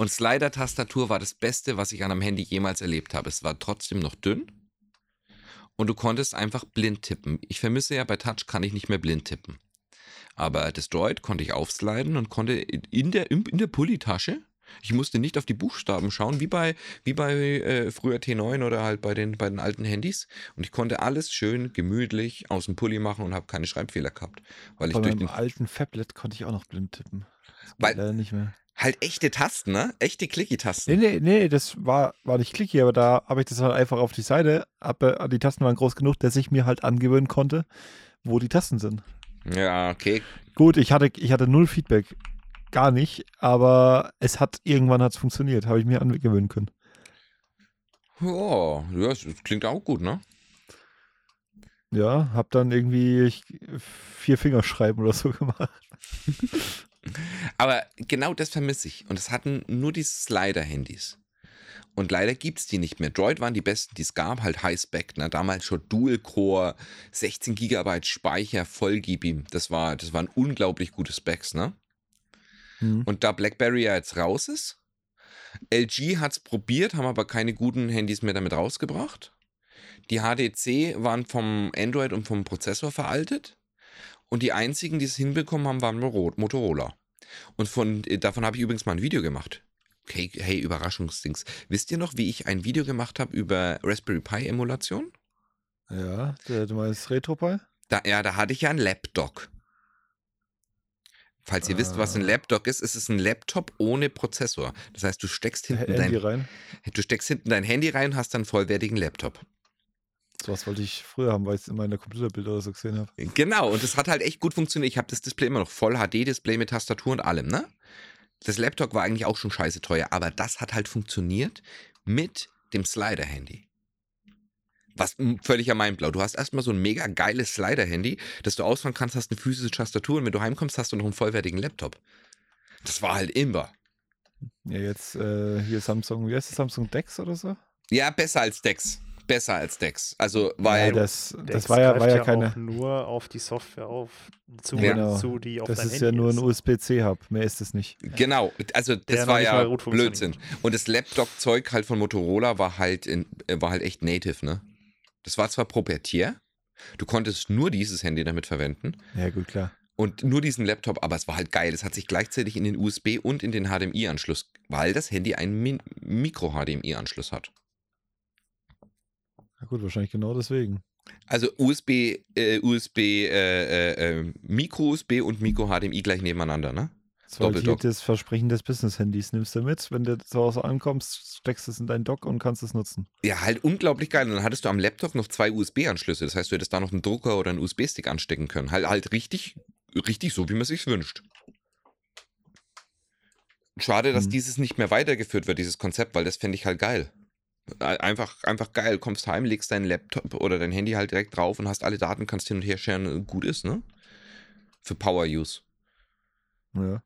Und Slider-Tastatur war das Beste, was ich an einem Handy jemals erlebt habe. Es war trotzdem noch dünn. Und du konntest einfach blind tippen. Ich vermisse ja, bei Touch kann ich nicht mehr blind tippen. Aber das Droid konnte ich aufsliden und konnte in der, in der Pulli-Tasche, ich musste nicht auf die Buchstaben schauen, wie bei, wie bei äh, früher T9 oder halt bei den, bei den alten Handys. Und ich konnte alles schön gemütlich aus dem Pulli machen und habe keine Schreibfehler gehabt. Weil ich Bei durch meinem den, alten Fablet konnte ich auch noch blind tippen. Weil- leider nicht mehr. Halt echte Tasten, ne? Echte Clicky-Tasten. Nee, nee, nee, das war, war nicht clicky, aber da habe ich das halt einfach auf die Seite. Aber die Tasten waren groß genug, dass ich mir halt angewöhnen konnte, wo die Tasten sind. Ja, okay. Gut, ich hatte, ich hatte null Feedback. Gar nicht, aber es hat irgendwann hat's funktioniert, habe ich mir angewöhnen können. Ja, ja, das klingt auch gut, ne? Ja, hab dann irgendwie vier Fingerschreiben oder so gemacht. Aber genau das vermisse ich. Und es hatten nur die Slider-Handys. Und leider gibt es die nicht mehr. Droid waren die besten, die es gab, halt High-Spec, ne? damals schon Dual-Core, 16 GB Speicher, voll gib ihm. Das, war, das waren unglaublich gute Specs, ne? Hm. Und da BlackBerry ja jetzt raus ist, LG hat es probiert, haben aber keine guten Handys mehr damit rausgebracht. Die HDC waren vom Android und vom Prozessor veraltet. Und die einzigen, die es hinbekommen haben, waren Motorola. Und von, äh, davon habe ich übrigens mal ein Video gemacht. Okay, hey, Überraschungsdings. Wisst ihr noch, wie ich ein Video gemacht habe über Raspberry Pi Emulation? Ja, du meinst RetroPie? Da, ja, da hatte ich ja ein Lapdog. Falls ihr wisst, was ein Ah. Lapdog ist, ist es ein Laptop ohne Prozessor. Das heißt, du steckst hinten Handy dein rein. Du steckst hinten dein Handy rein, hast dann einen vollwertigen Laptop. Sowas wollte ich früher haben, weil ich es immer in der Computerbilder oder so gesehen habe. Genau, und das hat halt echt gut funktioniert. Ich habe das Display immer noch voll HD-Display mit Tastatur und allem, ne? Das Laptop war eigentlich auch schon scheiße teuer, aber das hat halt funktioniert mit dem Slider-Handy. Was ein völliger Mindblau. Du hast erstmal so ein mega geiles Slider-Handy, das du ausfahren kannst, hast eine physische Tastatur und wenn du heimkommst, hast du noch einen vollwertigen Laptop. Das war halt immer. Ja, jetzt äh, hier Samsung, wie heißt das, Samsung Dex oder so? Ja, besser als Dex. Besser als Dex. Also, weil. ja, das, das war ja, war greift ja keine. auch nur auf die Software auf, zu, Ja. Genau. zu die auf Das dein ist Handy ja nur ein ist. USB-C-Hub, mehr ist es nicht. Genau, also das Der war ja Blödsinn. Und das Laptop-Zeug halt von Motorola war halt, in, äh, war halt echt native, ne? Das war zwar proprietär, du konntest nur dieses Handy damit verwenden Ja, gut, klar. und nur diesen Laptop, aber es war halt geil. Es hat sich gleichzeitig in den USB und in den HDMI-Anschluss, weil das Handy einen Min Micro-HDMI-Anschluss hat. Ja, gut, wahrscheinlich genau deswegen. Also USB, äh, USB, äh, äh, äh, Micro-USB und Micro-HDMI gleich nebeneinander, ne? Das war das Versprechen des Business-Handys. Nimmst du mit, wenn du zu Hause ankommst, steckst es in dein Dock und kannst es nutzen. Ja, halt unglaublich geil. Und dann hattest du am Laptop noch zwei USB-Anschlüsse. Das heißt, du hättest da noch einen Drucker oder einen USB-Stick anstecken können. Halt, halt richtig, richtig so, wie man sich wünscht. Schade, dass Mhm. dieses nicht mehr weitergeführt wird, dieses Konzept, weil das fände ich halt geil. Äh, Einfach, einfach geil. Kommst heim, legst deinen Laptop oder dein Handy halt direkt drauf und hast alle Daten, kannst hin und her sharen. äh, Gut ist, ne? Für Power-Use. Ja.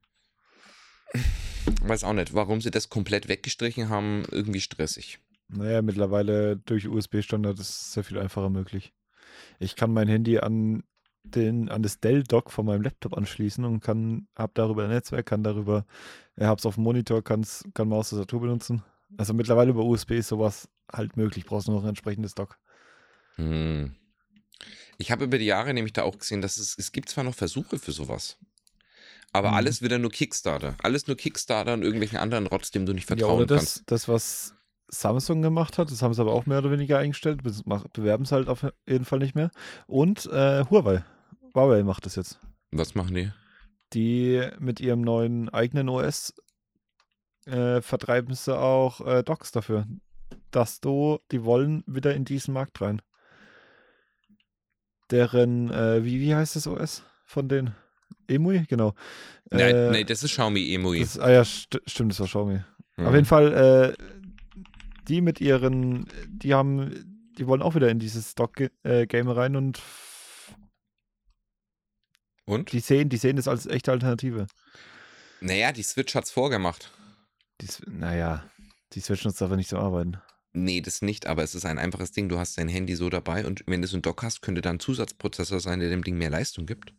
Weiß auch nicht, warum sie das komplett weggestrichen haben. Irgendwie stressig. Naja, mittlerweile durch USB-Standard ist es sehr viel einfacher möglich. Ich kann mein Handy an den, an das Dell-Dock von meinem Laptop anschließen und kann, hab darüber ein Netzwerk, kann darüber, ja, hab's auf dem Monitor, kann's, kann Maus und Tastatur benutzen. Also mittlerweile über USB ist sowas halt möglich, brauchst nur noch ein entsprechendes Dock. Hm. Ich habe über die Jahre nämlich da auch gesehen, dass es, es gibt zwar noch Versuche für sowas, aber Mhm. alles wieder nur Kickstarter. Alles nur Kickstarter und irgendwelchen anderen Rotz, dem du nicht Ja, vertrauen oder das, kannst. das, was Samsung gemacht hat, das haben sie aber auch mehr oder weniger eingestellt, bewerben es halt auf jeden Fall nicht mehr. Und äh, Huawei. Huawei macht das jetzt. Was machen die? Die mit ihrem neuen eigenen OS äh, vertreiben sie auch äh, Docs dafür. Dass du, die wollen wieder in diesen Markt rein. Deren, äh, wie, wie heißt das OS von den EMUI? Genau. Nein, Äh, nee, das ist Xiaomi Emui. das, ah ja, st stimmt, das war Xiaomi. Mhm. Auf jeden Fall, äh, die mit ihren, die haben, die wollen auch wieder in dieses Stock-Game rein und Und? die sehen, die sehen das als echte Alternative. Naja, die Switch hat's vorgemacht. Die, S- naja, die Switch nutzt aber nicht zum Arbeiten. Nee, das nicht, aber es ist ein einfaches Ding. Du hast dein Handy so dabei und wenn du so einen Dock hast, könnte da ein Zusatzprozessor sein, der dem Ding mehr Leistung gibt.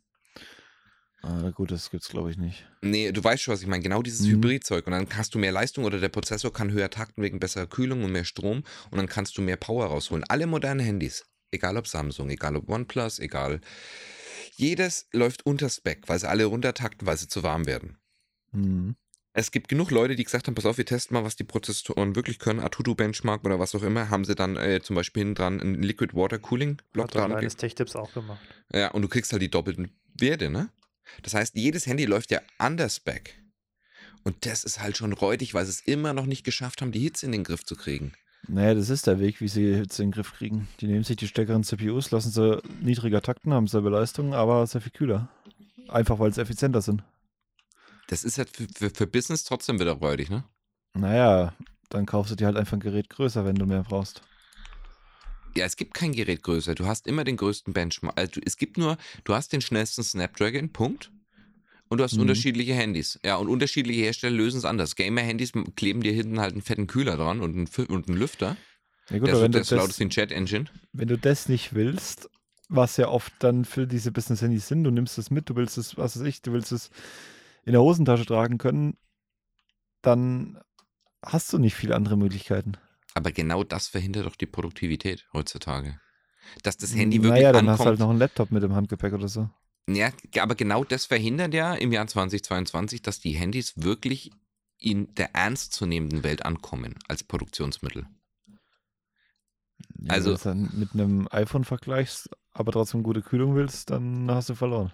Ah, gut, das gibt's glaube ich nicht. Nee, du weißt schon, was ich meine. Genau dieses Mhm. Hybridzeug. Und dann hast du mehr Leistung oder der Prozessor kann höher takten wegen besserer Kühlung und mehr Strom und dann kannst du mehr Power rausholen. Alle modernen Handys, egal ob Samsung, egal ob OnePlus, egal. Jedes läuft unter Spec, weil sie alle runtertakten, weil sie zu warm werden. Mhm. Es gibt genug Leute, die gesagt haben, pass auf, wir testen mal, was die Prozessoren wirklich können. Atutu Benchmark oder was auch immer, haben sie dann äh, zum Beispiel hinten dran einen Liquid Water Cooling Block Hat dran. ge- kleines Tech-Tips auch gemacht. Ja, und du kriegst halt die doppelten Werte, ne? Das heißt, jedes Handy läuft ja under Spec. Und das ist halt schon räudig, weil sie es immer noch nicht geschafft haben, die Hitze in den Griff zu kriegen. Naja, das ist der Weg, wie sie jetzt in den Griff kriegen. Die nehmen sich die stärkeren CPUs, lassen sie niedriger takten, haben selbe Leistung, aber sehr viel kühler. Einfach weil sie effizienter sind. Das ist halt für, für, für Business trotzdem wieder räudig, ne? Naja, dann kaufst du dir halt einfach ein Gerät größer, wenn du mehr brauchst. Ja, es gibt kein Gerät größer. Du hast immer den größten Benchmark. Also, es gibt nur, du hast den schnellsten Snapdragon, Punkt. Und du hast Mhm. unterschiedliche Handys. Ja, und unterschiedliche Hersteller lösen es anders. Gamer-Handys kleben dir hinten halt einen fetten Kühler dran und einen, und einen Lüfter. Ja gut, der aber wenn ist du, das das, Chat-Engine. wenn du das nicht willst, was ja oft dann für diese Business-Handys sind, du nimmst es mit, du willst es, was weiß ich, du willst es in der Hosentasche tragen können, dann hast du nicht viele andere Möglichkeiten. Aber genau das verhindert doch die Produktivität heutzutage. Dass das Handy wirklich naja, dann ankommt. hast du halt noch ein Laptop mit dem Handgepäck oder so. Ja, aber genau das verhindert ja im Jahr 2022, dass die Handys wirklich in der ernstzunehmenden Welt ankommen als Produktionsmittel. Ja, Also- Wenn du es dann mit einem iPhone vergleichst, aber trotzdem gute Kühlung willst, dann hast du verloren.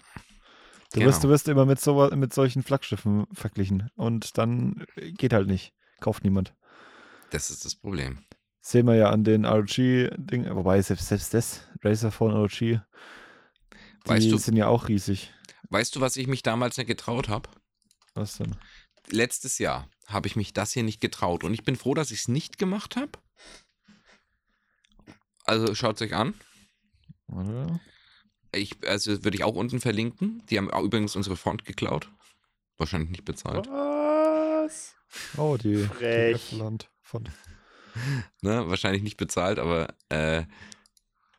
Du, Genau. wirst, du wirst immer mit, so, mit solchen Flaggschiffen verglichen. Und dann geht halt nicht. Kauft niemand. Das ist das Problem. Sehen wir ja an den ROG-Ding, wobei selbst, selbst das, Razer Phone ROG, die Weißt du- sind ja auch riesig. Weißt du, was ich mich damals nicht getraut habe? Was denn? Letztes Jahr habe ich mich das hier nicht getraut und ich bin froh, dass ich es nicht gemacht habe. Also schaut es euch an. Warte. Ich, also würde ich auch unten verlinken. Die haben auch übrigens unsere Font geklaut. Wahrscheinlich nicht bezahlt. Was? Oh, die, die Frech. Äpfelland von Ne? Wahrscheinlich nicht bezahlt, aber äh,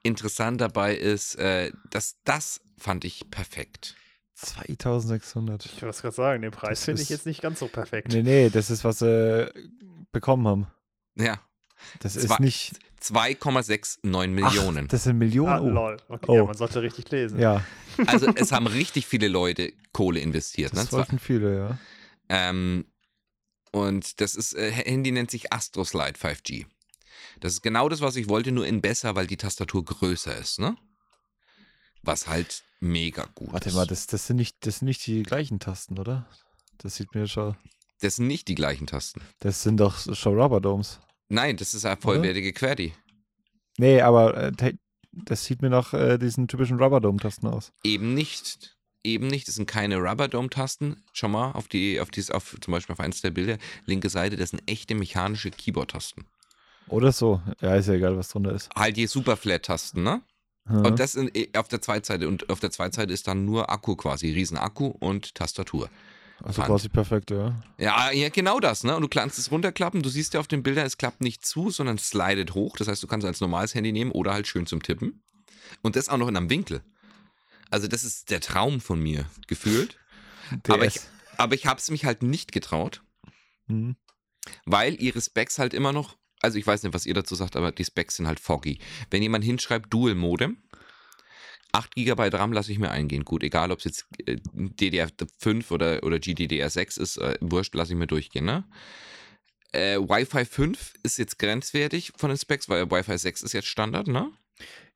interessant dabei ist, äh, dass das fand ich perfekt. 2600. Ich wollte es gerade sagen, den Preis Das finde ich jetzt nicht ganz so perfekt. Nee, nee, das ist, was sie bekommen haben. Ja, Das Zwei- ist nicht. 2,69 Millionen. Ach, das sind Millionen. Ah, oh. lol. Okay, Oh. ja, man sollte richtig lesen. Ja, Also es haben richtig viele Leute Kohle investiert. Ne? das wollten viele, ja. Ähm, und das ist, äh, Handy nennt sich Astros Lite 5G. Das ist genau das, was ich wollte, nur in besser, weil die Tastatur größer ist, ne? Was halt mega gut Warte ist. mal, das, das, sind nicht, das sind nicht die gleichen Tasten, oder? Das sieht mir schon. Das sind nicht die gleichen Tasten. Das sind doch schon Rubber Domes. Nein, das ist eine vollwertige QWERTY. Nee, aber äh, das sieht mir nach äh, diesen typischen Rubber Dome-Tasten aus. Eben nicht. Eben nicht. Das sind keine Rubber Dome Tasten. Schau mal auf die, auf dieses, auf zum Beispiel auf eins der Bilder, linke Seite, das sind echte mechanische Keyboard-Tasten. Oder so. Ja, ist ja egal, was drunter ist. Halt die Superflat-Tasten, ne? Ja. Und das in, auf der Zweitseite. Und auf der Zweitseite ist dann nur Akku quasi, Riesenakku und Tastatur. Also Fand. quasi perfekt, ja. Ja, ja, genau das, ne? Und du kannst es runterklappen. Du siehst ja auf den Bildern, es klappt nicht zu, sondern es slidet hoch. Das heißt, du kannst es als normales Handy nehmen oder halt schön zum Tippen. Und das auch noch in einem Winkel. Also, das ist der Traum von mir, gefühlt. Aber ich, DS. aber ich habe es mich halt nicht getraut, Mhm. weil ihre Specs halt immer noch, also ich weiß nicht, was ihr dazu sagt, aber die Specs sind halt foggy. Wenn jemand hinschreibt Dual Modem, 8 GB RAM lasse ich mir eingehen. Gut, egal ob es jetzt äh, DDR5 oder, oder GDDR6 ist, äh, wurscht, lasse ich mir durchgehen, ne? Äh, Wi-Fi 5 ist jetzt grenzwertig von den Specs, weil Wi-Fi 6 ist jetzt Standard, ne?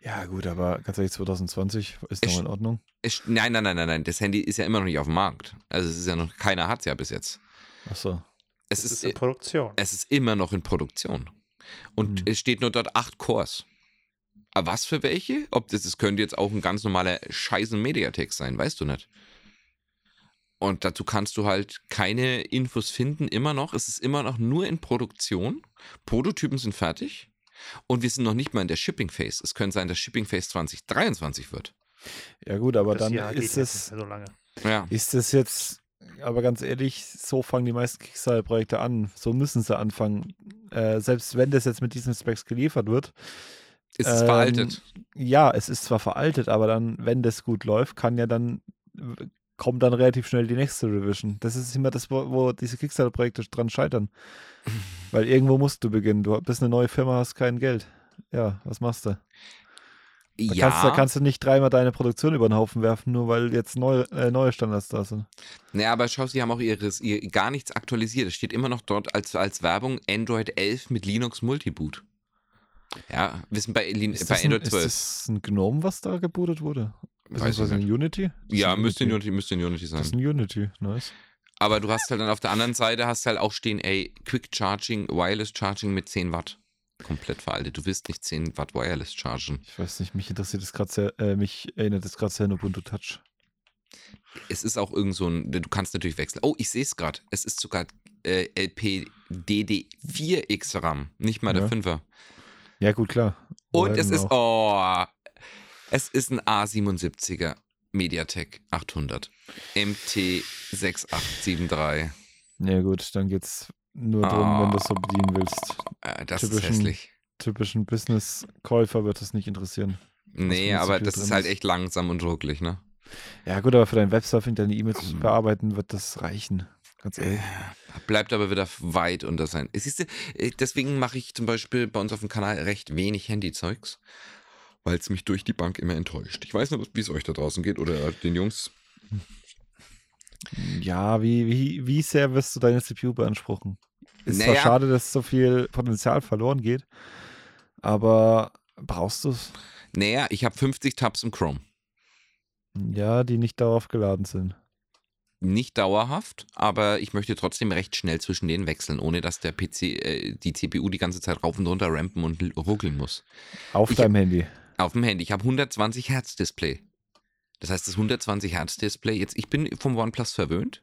Ja, gut, aber ganz ehrlich, 2020 ist Ich- noch in Ordnung. Es, nein, nein, nein, nein, nein. Das Handy ist ja immer noch nicht auf dem Markt. Also es ist ja noch, keiner hat es ja bis jetzt. Achso. Es Das ist, ist in Produktion. es ist immer noch in Produktion. Und Hm. es steht nur dort acht Cores. Aber was für welche? Ob das, das könnte jetzt auch ein ganz normaler scheißen Mediatek sein, weißt du nicht. Und dazu kannst du halt keine Infos finden, immer noch. Es ist immer noch nur in Produktion. Prototypen sind fertig. Und wir sind noch nicht mal in der Shipping Phase. Es könnte sein, dass Shipping Phase 2023 wird. Ja, gut, aber das dann ist jetzt es. so lange. Ja. Ist es jetzt, aber ganz ehrlich, so fangen die meisten Kickstarter-Projekte an. So müssen sie anfangen. Äh, selbst wenn das jetzt mit diesen Specs geliefert wird. Es ist Ähm, veraltet. Ja, es ist zwar veraltet, aber dann, wenn das gut läuft, kann ja dann, kommt dann relativ schnell die nächste Revision. Das ist immer das, wo, wo diese Kickstarter-Projekte dran scheitern. Weil irgendwo musst du beginnen. Du bist eine neue Firma, hast kein Geld. Ja, was machst du? Da, ja. kannst, da kannst du nicht dreimal deine Produktion über den Haufen werfen, nur weil jetzt neue, äh, neue Standards da sind. Naja, aber schau, sie haben auch ihres, ihr gar nichts aktualisiert. Es steht immer noch dort als, als Werbung Android 11 mit Linux Multiboot. Ja, wissen bei, Lin Ist bei das, ein, Android ist 12. das ein Gnome, was da gebootet wurde? Weiß ich das ein nicht. Unity? Das Ja, ist ein müsste in, Unity, müsste in Unity Das ist sein. ein Unity, nice. Aber du hast halt dann auf der anderen Seite hast halt auch stehen, ey, Quick Charging, Wireless Charging mit 10 Watt. Komplett veraltet. Du willst nicht 10 Watt Wireless chargen. Ich weiß nicht, mich interessiert das gerade sehr, äh, mich erinnert das gerade sehr an Ubuntu Touch. Es ist auch irgend so ein, du kannst natürlich wechseln. Oh, ich sehe es gerade. Es ist sogar äh, LPDD4X RAM, nicht mal der Ja. 5er. Ja, gut, klar. Und es ist, oh, es ist ein A77er Mediatek 800. MT6873. Ja, gut, dann geht's nur darum, wenn du es so bedienen willst. Äh, das ist Typischen- hässlich. Typischen Business-Käufer wird das nicht interessieren. Nee, aber das ist halt ist. echt langsam und rucklig, ne? Ja, gut, aber für dein Websurfing, deine E-Mails zu bearbeiten, wird das reichen. Ganz ehrlich. Bleibt aber wieder weit unter sein. Siehst du, äh, deswegen mache ich zum Beispiel bei uns auf dem Kanal recht wenig Handyzeugs, weil es mich durch die Bank immer enttäuscht. Ich weiß nicht, wie es euch da draußen geht oder den Jungs. Ja, wie, wie, wie sehr wirst du deine CPU beanspruchen? Ist Naja. zwar schade, dass so viel Potenzial verloren geht, aber brauchst du es? Naja, ich habe 50 Tabs im Chrome. Ja, die nicht darauf geladen sind. Nicht dauerhaft, aber ich möchte trotzdem recht schnell zwischen denen wechseln, ohne dass der PC, äh, die CPU die ganze Zeit rauf und runter rampen und ruckeln muss. Auf Ich- deinem Handy. Auf dem Handy. Ich habe 120 Hertz Display. Das heißt, das 120 Hertz Display, jetzt, ich bin vom OnePlus verwöhnt.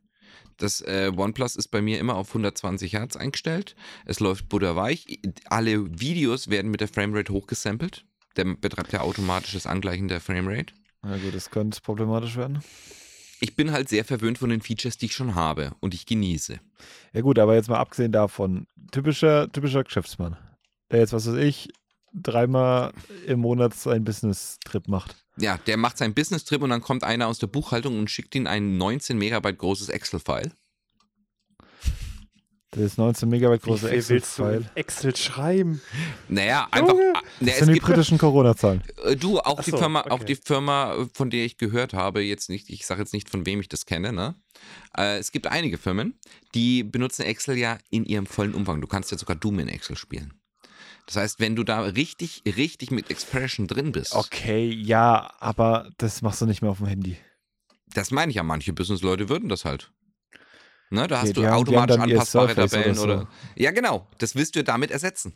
Das äh, OnePlus ist bei mir immer auf 120 Hertz eingestellt. Es läuft butterweich. Alle Videos werden mit der Framerate hochgesampelt. Der betreibt ja automatisch das Angleichen der Framerate. Na gut, das könnte problematisch werden. Ich bin halt sehr verwöhnt von den Features, die ich schon habe und ich genieße. Ja gut, aber jetzt mal abgesehen davon, typischer, typischer Geschäftsmann, der jetzt, was weiß ich, dreimal im Monat seinen Business-Trip macht. Ja, der macht seinen Business-Trip und dann kommt einer aus der Buchhaltung und schickt ihm ein 19 Megabyte großes Excel-File. Das 19 Megabyte Wie große viel willst du Excel-File. Excel schreiben? Naja, einfach. Junge! Na, Das es sind die gibt, britischen Corona-Zahlen. Äh, Du, auch Ach die so, Firma, auch okay. die Firma, von der ich gehört habe, jetzt nicht, ich sage jetzt nicht, von wem ich das kenne, ne? Äh, es gibt einige Firmen, die benutzen Excel ja in ihrem vollen Umfang. Du kannst ja sogar Doom in Excel spielen. Das heißt, wenn du da richtig, richtig mit Expression drin bist, Okay, ja, aber das machst du nicht mehr auf dem Handy. das meine ich ja, manche Businessleute würden das halt. Ne, da hast du die haben- die automatisch anpassbare Tabellen oder oder, so. Ja, genau. Das willst du damit ersetzen.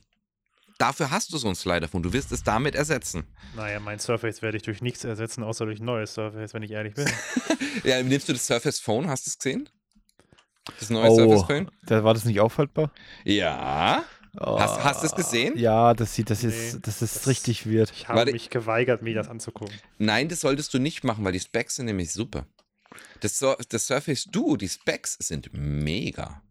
Dafür hast du so ein Slider-Phone. Du wirst es damit ersetzen. Naja, mein Surface werde ich durch nichts ersetzen, außer durch ein neues Surface, wenn ich ehrlich bin. Ja, nimmst du das Surface Phone? Hast du es gesehen? Das neue Oh, Surface Phone? da war das nicht aufhaltbar? Ja. Hast- hast du es gesehen? Ja, das sieht, das ist, Nee, das ist das- richtig weird. Ich habe Warte. mich geweigert, mir das anzugucken. Nein, das solltest du nicht machen, weil die Specs sind nämlich super. Das, Sur das Surface Duo, die Specs sind mega.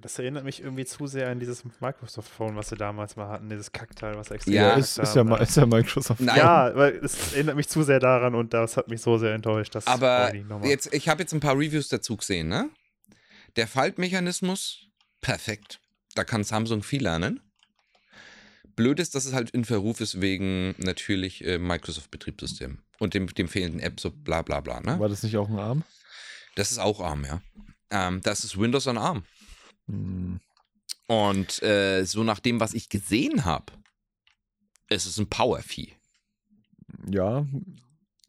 Das erinnert mich irgendwie zu sehr an dieses Microsoft Phone, was sie damals mal hatten, dieses Kackteil, was extra Ja, ist, ist, ja, ne? ist ja Microsoft. Nein. Ja, weil es erinnert mich zu sehr daran und das hat mich so sehr enttäuscht. Das Aber jetzt, ich habe jetzt ein paar Reviews dazu gesehen, ne? Der Faltmechanismus, perfekt. Da kann Samsung viel lernen. Blöd ist, dass es halt in Verruf ist wegen natürlich äh, Microsoft-Betriebssystem und dem, dem fehlenden App, so bla bla bla, ne? War das nicht auch ein Arm? Das ist auch ARM, ja. Ähm, das ist Windows on ARM. Hm. Und äh, so nach dem, was ich gesehen habe, es ist ein Power-Vieh. Ja.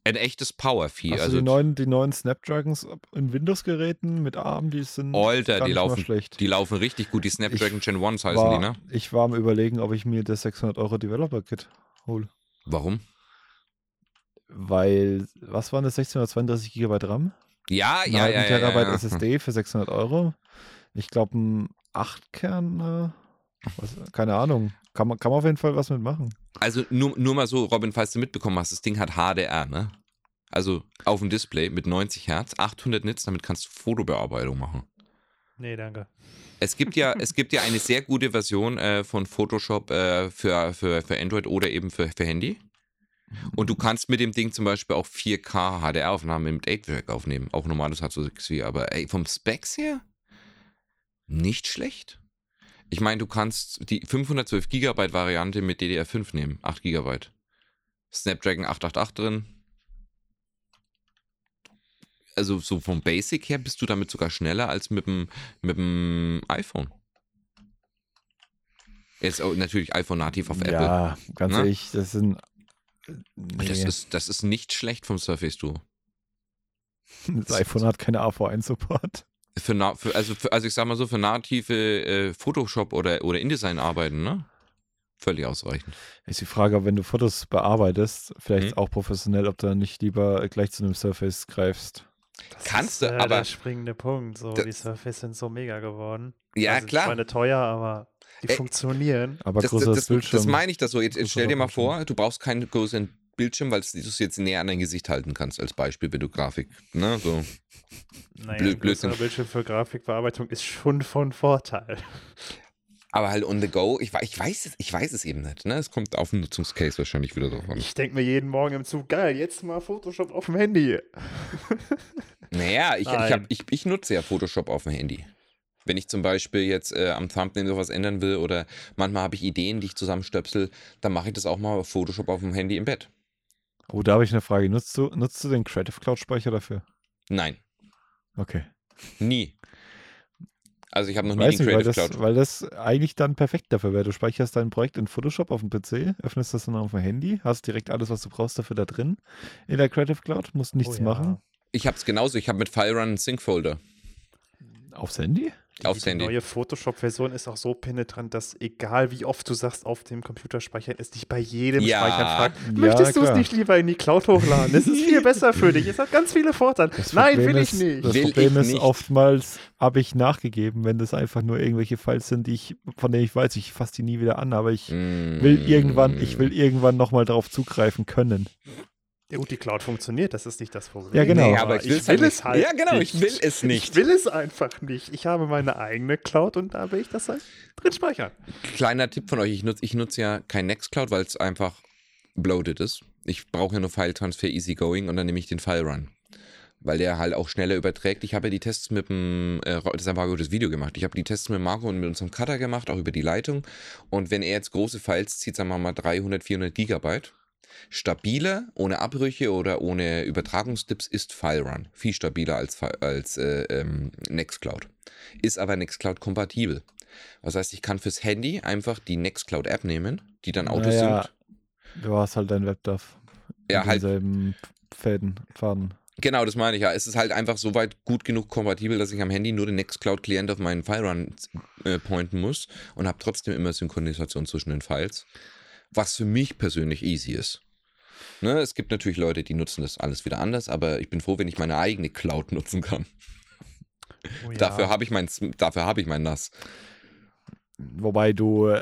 Ein echtes Power-Vieh. Also, du die neuen, die neuen Snapdragons in Windows-Geräten mit ARM, die sind Alter, die laufen, schlecht. die laufen richtig gut. Die Snapdragon Ich Gen 1 heißen war, die, ne? Ich war am überlegen, ob ich mir das 600 Euro Developer-Kit hole. Warum? Weil, was waren das, 632 GB RAM? Ja, Ein ja, ja. ja, Terabyte ja, ja. SSD für 600 Euro. Ich glaube, ein 8-Kern, äh, was, keine Ahnung. Kann man, kann man auf jeden Fall was mitmachen. Also nur, nur mal so, Robin, falls du mitbekommen hast, das Ding hat HDR, ne? Also auf dem Display mit 90 Hertz, 800 Nits, damit kannst du Fotobearbeitung machen. nee, danke. Es gibt ja, es gibt ja eine sehr gute Version äh, von Photoshop äh, für, für, für Android oder eben für, für Handy. Und du kannst mit dem Ding zum Beispiel auch 4K HDR-Aufnahmen mit 8-Track aufnehmen. Auch normales H264. Aber ey, vom Specs her nicht schlecht. Ich meine, du kannst die 512 GB Variante mit DDR5 nehmen. 8 GB. Snapdragon 888 drin. Also so vom Basic her bist du damit sogar schneller als mit dem, mit dem iPhone. Jetzt natürlich iPhone nativ auf Apple. Ja, ganz Ne? ehrlich, das sind. Nee, Das, ist, das ist nicht schlecht vom Surface Duo. das iPhone hat keine AV1-Support. Für, na, für, also, für, also ich sag mal so, für native äh, Photoshop oder, oder InDesign-Arbeiten, ne? Völlig ausreichend. Ist die Frage, wenn du Fotos bearbeitest, vielleicht Mhm. auch professionell, ob du dann nicht lieber gleich zu einem Surface greifst. Das Kannst ist, du, äh, aber- der springende Punkt. So, Da- die Surface sind so mega geworden. Ja, also, klar. Ich meine, teuer, aber die Ey, funktionieren. Aber das, größeres das, das, Bildschirm. das meine ich das so. Jetzt, jetzt stell dir mal vor, du brauchst keinen größeren Bildschirm, weil du es jetzt näher an dein Gesicht halten kannst, als Beispiel, wenn du Grafik. Ne? So. Naja, Blöd- ein Blödsinn. Bildschirm für Grafikbearbeitung ist schon von Vorteil. Aber halt on the go, ich, ich, weiß es, ich weiß es eben nicht. Ne? Es kommt auf den Nutzungscase wahrscheinlich wieder drauf an. Ich denke mir jeden Morgen im Zug, geil, jetzt mal Photoshop auf dem Handy. Naja, ich, ich, hab, ich, ich nutze ja Photoshop auf dem Handy. Wenn ich zum Beispiel jetzt äh, am Thumbnail sowas ändern will oder manchmal habe ich Ideen, die ich zusammenstöpsel, dann mache ich das auch mal auf Photoshop auf dem Handy im Bett. Oh, da habe ich eine Frage. Nutzt du, nutzt du den Creative Cloud Speicher dafür? Nein, Okay. nie. Also ich habe noch nie Weiß den nicht, weil Creative das, Cloud. weil das eigentlich dann perfekt dafür wäre. Du speicherst dein Projekt in Photoshop auf dem PC, öffnest das dann auf dem Handy, hast direkt alles, was du brauchst dafür da drin in der Creative Cloud, musst nichts Oh ja. machen. Ich habe es genauso. Ich habe mit FileRun einen Sync-Folder Aufs Handy? Aufs die Handy. neue Photoshop-Version ist auch so penetrant, dass egal wie oft du sagst, auf dem Computer speichern, es dich bei jedem Ja. Speichern fragt, Ja, möchtest du es nicht lieber in die Cloud hochladen? Es ist viel besser für dich. Es hat ganz viele Vorteile. Das Nein, will ist, ich nicht. Das Will Problem ich ist, nicht. oftmals habe ich nachgegeben, wenn das einfach nur irgendwelche Files sind, die ich, von denen ich weiß, ich fasse die nie wieder an, aber ich Mm. will irgendwann, ich will irgendwann nochmal darauf zugreifen können. Ja gut, die Cloud funktioniert, das ist nicht das Problem. Ja, genau. Nee, aber ich, will's will halt es halt Ja, genau, nicht. ich will es nicht. Ich will es einfach nicht. Ich habe meine eigene Cloud und da will ich das halt drin speichern. Kleiner Tipp von euch, ich nutze ich nutz ja kein Nextcloud, weil es einfach bloated ist. Ich brauche ja nur File-Transfer easygoing und dann nehme ich den File-Run. Weil der halt auch schneller überträgt. Ich habe ja die Tests mit dem, äh, das haben wir das Video gemacht. Ich habe die Tests mit Marco und mit unserem Cutter gemacht, auch über die Leitung. Und wenn er jetzt große Files zieht, sagen wir mal 300, 400 Gigabyte, stabiler, ohne Abbrüche oder ohne Übertragungsdips ist FileRun. Viel stabiler als, als äh, ähm, Nextcloud. Ist aber Nextcloud kompatibel. Das heißt, ich kann fürs Handy einfach die Nextcloud-App nehmen, die dann Autos Naja, sind. Du hast halt dein WebDAV. Ja, in halt. denselben Fäden, Faden. Genau, das meine ich ja. Es ist halt einfach so weit gut genug kompatibel, dass ich am Handy nur den Nextcloud-Client auf meinen File-Run äh, pointen muss und habe trotzdem immer Synchronisation zwischen den Files. Was für mich persönlich easy ist. Ne, es gibt natürlich Leute, die nutzen das alles wieder anders, aber ich bin froh, wenn ich meine eigene Cloud nutzen kann. Oh ja. Dafür habe ich mein, dafür habe ich mein NAS. Wobei du äh,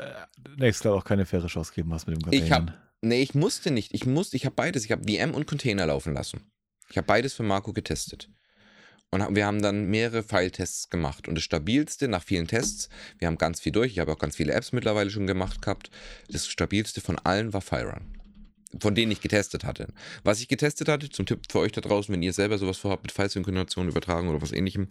Nextcloud auch keine faire Chance gegeben hast mit dem Ich hab- Containern. Nee, ich musste nicht. Ich musste, ich habe beides. Ich habe VM und Container laufen lassen. Ich habe beides für Marco getestet. Und wir haben dann mehrere File-Tests gemacht. Und das stabilste nach vielen Tests, wir haben ganz viel durch, ich habe auch ganz viele Apps mittlerweile schon gemacht gehabt. Das stabilste von allen war FileRun. Von denen ich getestet hatte. Was ich getestet hatte, zum Tipp für euch da draußen, wenn ihr selber sowas vorhabt mit File-Synchronisation, Übertragung oder was ähnlichem.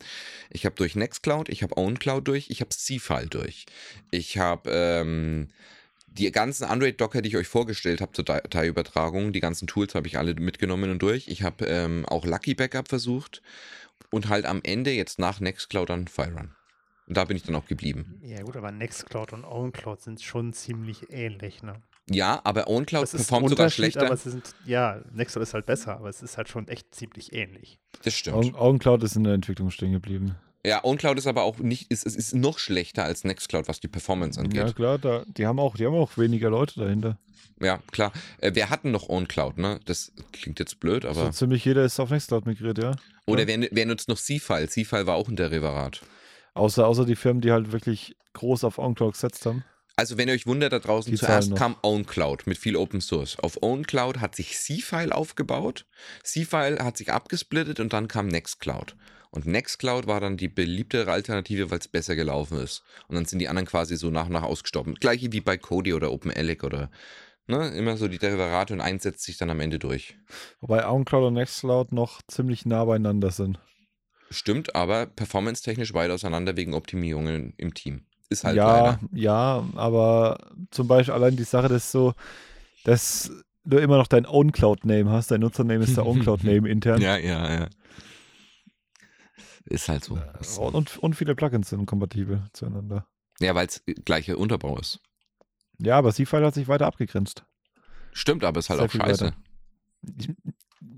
Ich habe durch Nextcloud, ich habe OwnCloud durch, ich habe C-File durch. Ich habe ähm, die ganzen Android-Docker, die ich euch vorgestellt habe zur Dateiübertragung, die ganzen Tools habe ich alle mitgenommen und durch. Ich habe ähm, auch Lucky Backup versucht und halt am Ende jetzt nach Nextcloud dann FileRun. Und da bin ich dann auch geblieben. Ja gut, aber Nextcloud und OwnCloud sind schon ziemlich ähnlich, ne? Ja, aber OwnCloud performt sogar schlechter. aber sie sind, ja, Nextcloud ist halt besser, aber es ist halt schon echt ziemlich ähnlich. Das stimmt. Augencloud ist in der Entwicklung stehen geblieben. Ja, OwnCloud ist aber auch nicht, ist, es ist noch schlechter als Nextcloud, was die Performance Ja, angeht. klar, da, die, haben auch, die haben auch weniger Leute dahinter. Ja, klar. Äh, wir hatten noch OwnCloud, ne? Das klingt jetzt blöd, aber. So ziemlich jeder ist auf Nextcloud migriert, ja. Oder wer, wer nutzt noch C-File? C-File war auch ein Derivat. Außer, außer die Firmen, die halt wirklich groß auf OnCloud gesetzt haben. Also, wenn ihr euch wundert, da draußen Die zuerst zahlen noch. kam OwnCloud mit viel Open Source. Auf OwnCloud hat sich C-File aufgebaut. C-File hat sich abgesplittet und dann kam Nextcloud. Und Nextcloud war dann die beliebtere Alternative, weil es besser gelaufen ist. Und dann sind die anderen quasi so nach und nach ausgestorben. Gleiche wie bei Kodi oder OpenELEC oder ne, immer so die Derivate und eins setzt sich dann am Ende durch. Wobei OnCloud und Nextcloud noch ziemlich nah beieinander sind. Stimmt, aber performance-technisch weit auseinander wegen Optimierungen im Team. Ist halt ja, leider. ja, aber zum Beispiel allein die Sache, dass so, dass du immer noch dein OwnCloud-Name hast. Dein Nutzername ist der OwnCloud-Name intern. Ja, ja, ja. Ist halt so. Und, und, viele Plugins sind kompatibel zueinander. Ja, weil es gleicher Unterbau ist. Ja, aber C-File hat sich weiter abgegrenzt. Stimmt, aber ist halt Sehr auch scheiße. weiter.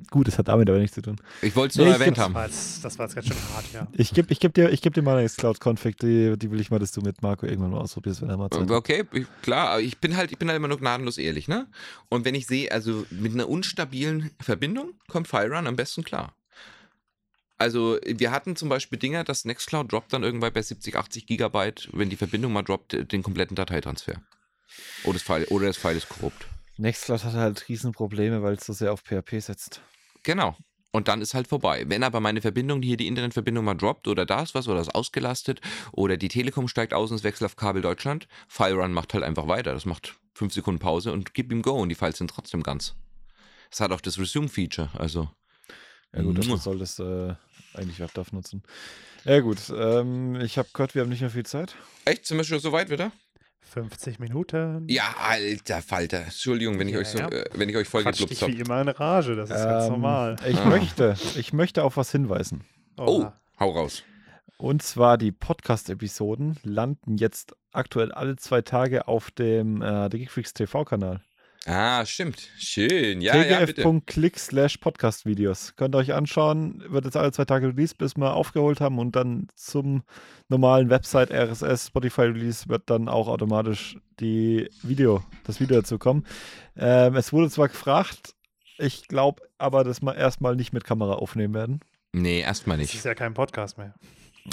Gut, das hat damit aber nichts zu tun. Ich wollte es Nee, nur ich erwähnt Das haben. war, jetzt, das war jetzt ganz schön hart, ja. Ich gebe ich geb dir, ich geb dir mal eine Nextcloud-Config, die, die will ich mal, dass du mit Marco irgendwann mal ausprobierst, wenn er mal Zeit. Okay, ich, klar, aber ich bin halt, ich bin halt immer nur gnadenlos ehrlich, ne? Und wenn ich sehe, also mit einer unstabilen Verbindung kommt FireRun am besten klar. Also wir hatten zum Beispiel Dinger, dass Nextcloud droppt dann irgendwann bei 70, 80 Gigabyte, wenn die Verbindung mal droppt, den kompletten Dateitransfer. Oder das File, oder das File ist korrupt. Nextcloud hat halt Riesenprobleme, weil es so sehr auf PHP setzt. Genau. Und dann ist halt vorbei. Wenn aber meine Verbindung, hier die Internetverbindung mal droppt oder da ist was oder ist ausgelastet oder die Telekom steigt aus und es wechselt auf Kabel Deutschland, FileRun macht halt einfach weiter. Das macht fünf Sekunden Pause und gib ihm Go und die Files sind trotzdem ganz. Es hat auch das Resume-Feature, also. Ja gut, Mua. soll das äh, eigentlich WebDAV nutzen. Ja gut, ähm, ich habe gehört, wir haben nicht mehr viel Zeit. Echt? Sind wir schon so weit wieder? 50 Minuten. Ja, alter Falter. Entschuldigung, wenn ich Ja, euch so, ja. äh, wenn ich euch voll geklupft dich wie habe. immer in Rage, das ist ganz Ähm, normal. Ich Ah. möchte, ich möchte auf was hinweisen. Oh, Oha. hau raus. Und zwar die Podcast-Episoden landen jetzt aktuell alle zwei Tage auf dem äh, The Geekfreaks TV-Kanal. Ah, stimmt. Schön. Ja, ja, bitte. tgf.click slash Podcast-Videos. Könnt ihr euch anschauen. Wird jetzt alle zwei Tage released, bis wir aufgeholt haben und dann zum normalen Website RSS Spotify Release wird dann auch automatisch die Video, das Video dazu kommen. Ähm, es wurde zwar gefragt, ich glaube aber, dass wir erstmal nicht mit Kamera aufnehmen werden. Nee, erstmal Das nicht. ist ja kein Podcast mehr.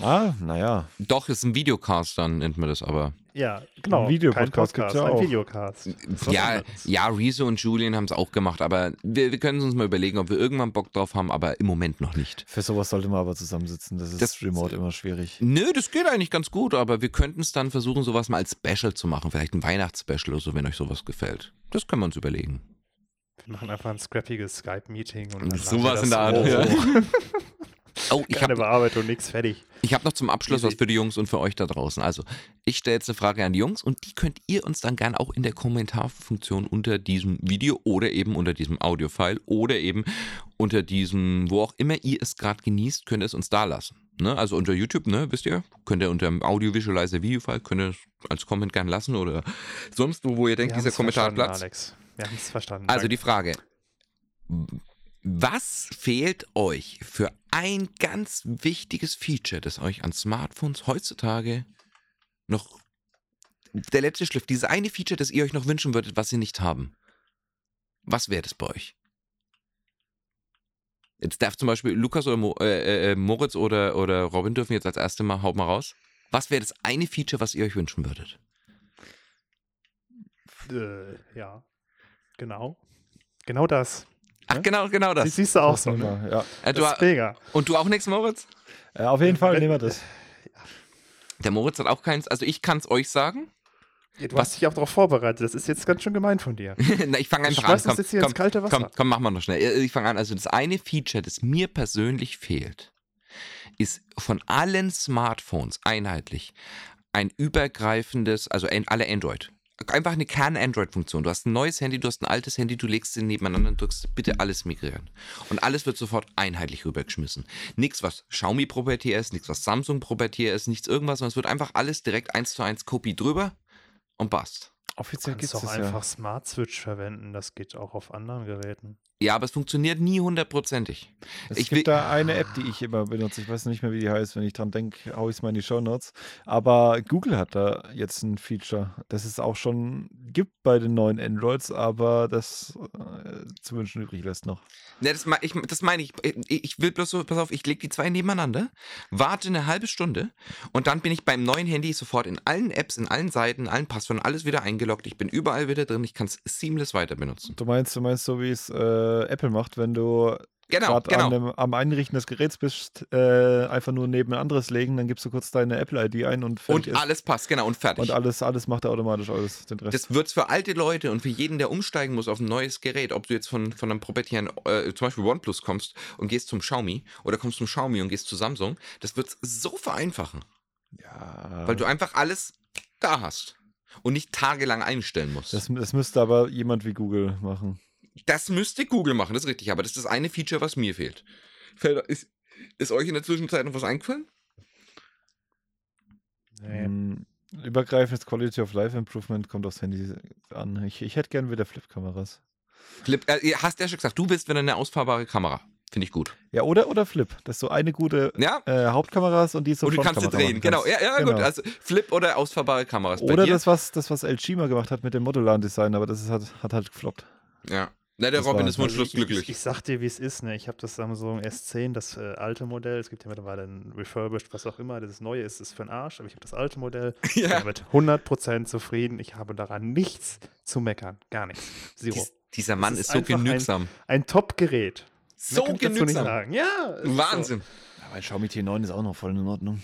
Ah, naja. Doch, ist ein Videocast, dann nennt man das aber. Ja, genau. Ein Videopodcast Podcast, gibt's ja ein auch. Videocast. Ist was Ja, ja, Rezo und Julian haben es auch gemacht, aber wir, wir können uns mal überlegen, ob wir irgendwann Bock drauf haben, aber im Moment noch nicht. Für sowas sollte man aber zusammensitzen. Das ist Das- remote immer schwierig. Nö, das geht eigentlich ganz gut, aber wir könnten es dann versuchen, sowas mal als Special zu machen. Vielleicht ein Weihnachtsspecial oder so, wenn euch sowas gefällt. Das können wir uns überlegen. Wir machen einfach ein scrappiges Skype-Meeting. und dann Sowas in der Art, so. Oh, ich Keine habe Bearbeitung, nichts fertig. ich hab noch zum Abschluss was für die Jungs und für euch da draußen. Also, ich stelle jetzt eine Frage an die Jungs und die könnt ihr uns dann gerne auch in der Kommentarfunktion unter diesem Video oder eben unter diesem Audio-File oder eben unter diesem, wo auch immer ihr es gerade genießt, könnt ihr es uns da lassen. Ne? Also unter YouTube, ne, wisst ihr, könnt ihr unter dem Audio-Visualizer Video-File, könnt ihr es als Comment gerne lassen oder sonst wo, wo ihr denkt, Wir dieser Kommentar hat Platz. Alex. Wir haben es verstanden. Also Danke. die Frage, was fehlt euch für ein ganz wichtiges Feature, das euch an Smartphones heutzutage noch der letzte Schliff, dieses eine Feature, das ihr euch noch wünschen würdet, was sie nicht haben? Was wäre das bei euch? Jetzt darf zum Beispiel Lukas oder Mo, äh, äh, Moritz oder, oder Robin dürfen jetzt als erste mal, haut mal raus. Was wäre das eine Feature, was ihr euch wünschen würdet? Äh, ja, genau. Genau das. Ach, Ne? genau, genau Das das. siehst du auch Das so. Ne? ja. Äh, du, Das ist mega. und du auch nichts, Moritz? Äh, auf jeden Fall nehmen wir das. Der Moritz hat auch keins. Also ich kann es euch sagen. Ja, du Was? hast dich auch darauf vorbereitet. Das ist jetzt ganz schön gemein von dir. Na, ich fange einfach an. uns jetzt hier ins kalte Wasser. Komm, komm, machen wir noch schnell. Äh, Ich fange an. Also das eine Feature, das mir persönlich fehlt, ist von allen Smartphones einheitlich ein übergreifendes, also ein- alle Android. Einfach eine Kern-Android-Funktion. Du hast ein neues Handy, du hast ein altes Handy, du legst sie nebeneinander und drückst bitte alles migrieren. Und alles wird sofort einheitlich rübergeschmissen. Nichts, was Xiaomi proprietär ist, nichts, was Samsung proprietär ist, nichts irgendwas, sondern es wird einfach alles direkt eins zu eins Kopie drüber und passt. Offiziell gibt kannst es das einfach ja. Smart Switch verwenden. Das geht auch auf anderen Geräten. Ja, aber es funktioniert nie hundertprozentig. Es Ich gibt da eine App, die ich immer benutze. Ich weiß nicht mehr, wie die heißt. Wenn ich dran denke, hau ich es mal in die Show Notes. Aber Google hat da jetzt ein Feature, das es auch schon gibt bei den neuen Androids, aber das äh, zu wünschen übrig lässt noch. Ne, das, mei- ich, das meine ich. Ich will bloß so, pass auf, ich lege die zwei nebeneinander, warte eine halbe Stunde und dann bin ich beim neuen Handy sofort in allen Apps, in allen Seiten, in allen Passwörtern, alles wieder eingeloggt. Ich bin überall wieder drin, ich kann es seamless weiter benutzen. Du meinst, du meinst so, wie es äh, Apple macht, wenn du Genau, gerade genau. an dem, am Einrichten des Geräts bist, äh, einfach nur neben ein anderes legen, dann gibst du kurz deine Apple-ID ein und fertig Und alles passt, genau, und fertig. Und alles, alles macht er automatisch alles, den Rest. Das wird's für alte Leute und für jeden, der umsteigen muss auf ein neues Gerät, ob du jetzt von, von einem proprietären, äh, zum Beispiel OnePlus kommst und gehst zum Xiaomi oder kommst zum Xiaomi und gehst zu Samsung, das wird's so vereinfachen, ja, weil du einfach alles da hast und nicht tagelang einstellen musst. das, das müsste aber jemand wie Google machen. Das müsste Google machen, das ist richtig, aber das ist das eine Feature, was mir fehlt. Fällt- Ist, ist euch in der Zwischenzeit noch was eingefallen? Nee. Hm, übergreifendes Quality of Life Improvement kommt aufs Handy an. Ich, ich hätte gern wieder Flip-Kameras. Flip, äh, hast ja schon gesagt, du willst wieder eine ausfahrbare Kamera. Finde ich gut. Ja, oder, oder Flip, dass du eine gute Ja, äh, Hauptkamera hast und die so und du kannst sie drehen. Genau, ja, ja, gut. Also Flip oder ausfahrbare Kameras. Bei Oder dir? das was, das, was LG mal gemacht hat mit dem modularen Design, aber das ist, hat, hat halt gefloppt. Ja. Na, der Das Robin war- ist wunschlos Also ich, glücklich. Ich, ich sag dir, wie es ist. Ne? Ich habe das Samsung S10, das äh, alte Modell. Es gibt ja mittlerweile ein Refurbished, was auch immer. Das neue ist, ist für den Arsch. Aber ich habe das alte Modell. Ich bin ja. damit 100% zufrieden. Ich habe daran nichts zu meckern. Gar nichts. Zero. Dies, dieser Mann ist ist, so einfach ein- genügsam. Ein Top-Gerät. So genügsam. Ja, Wahnsinn. Ja, mein Xiaomi T9 ist auch noch voll in Ordnung.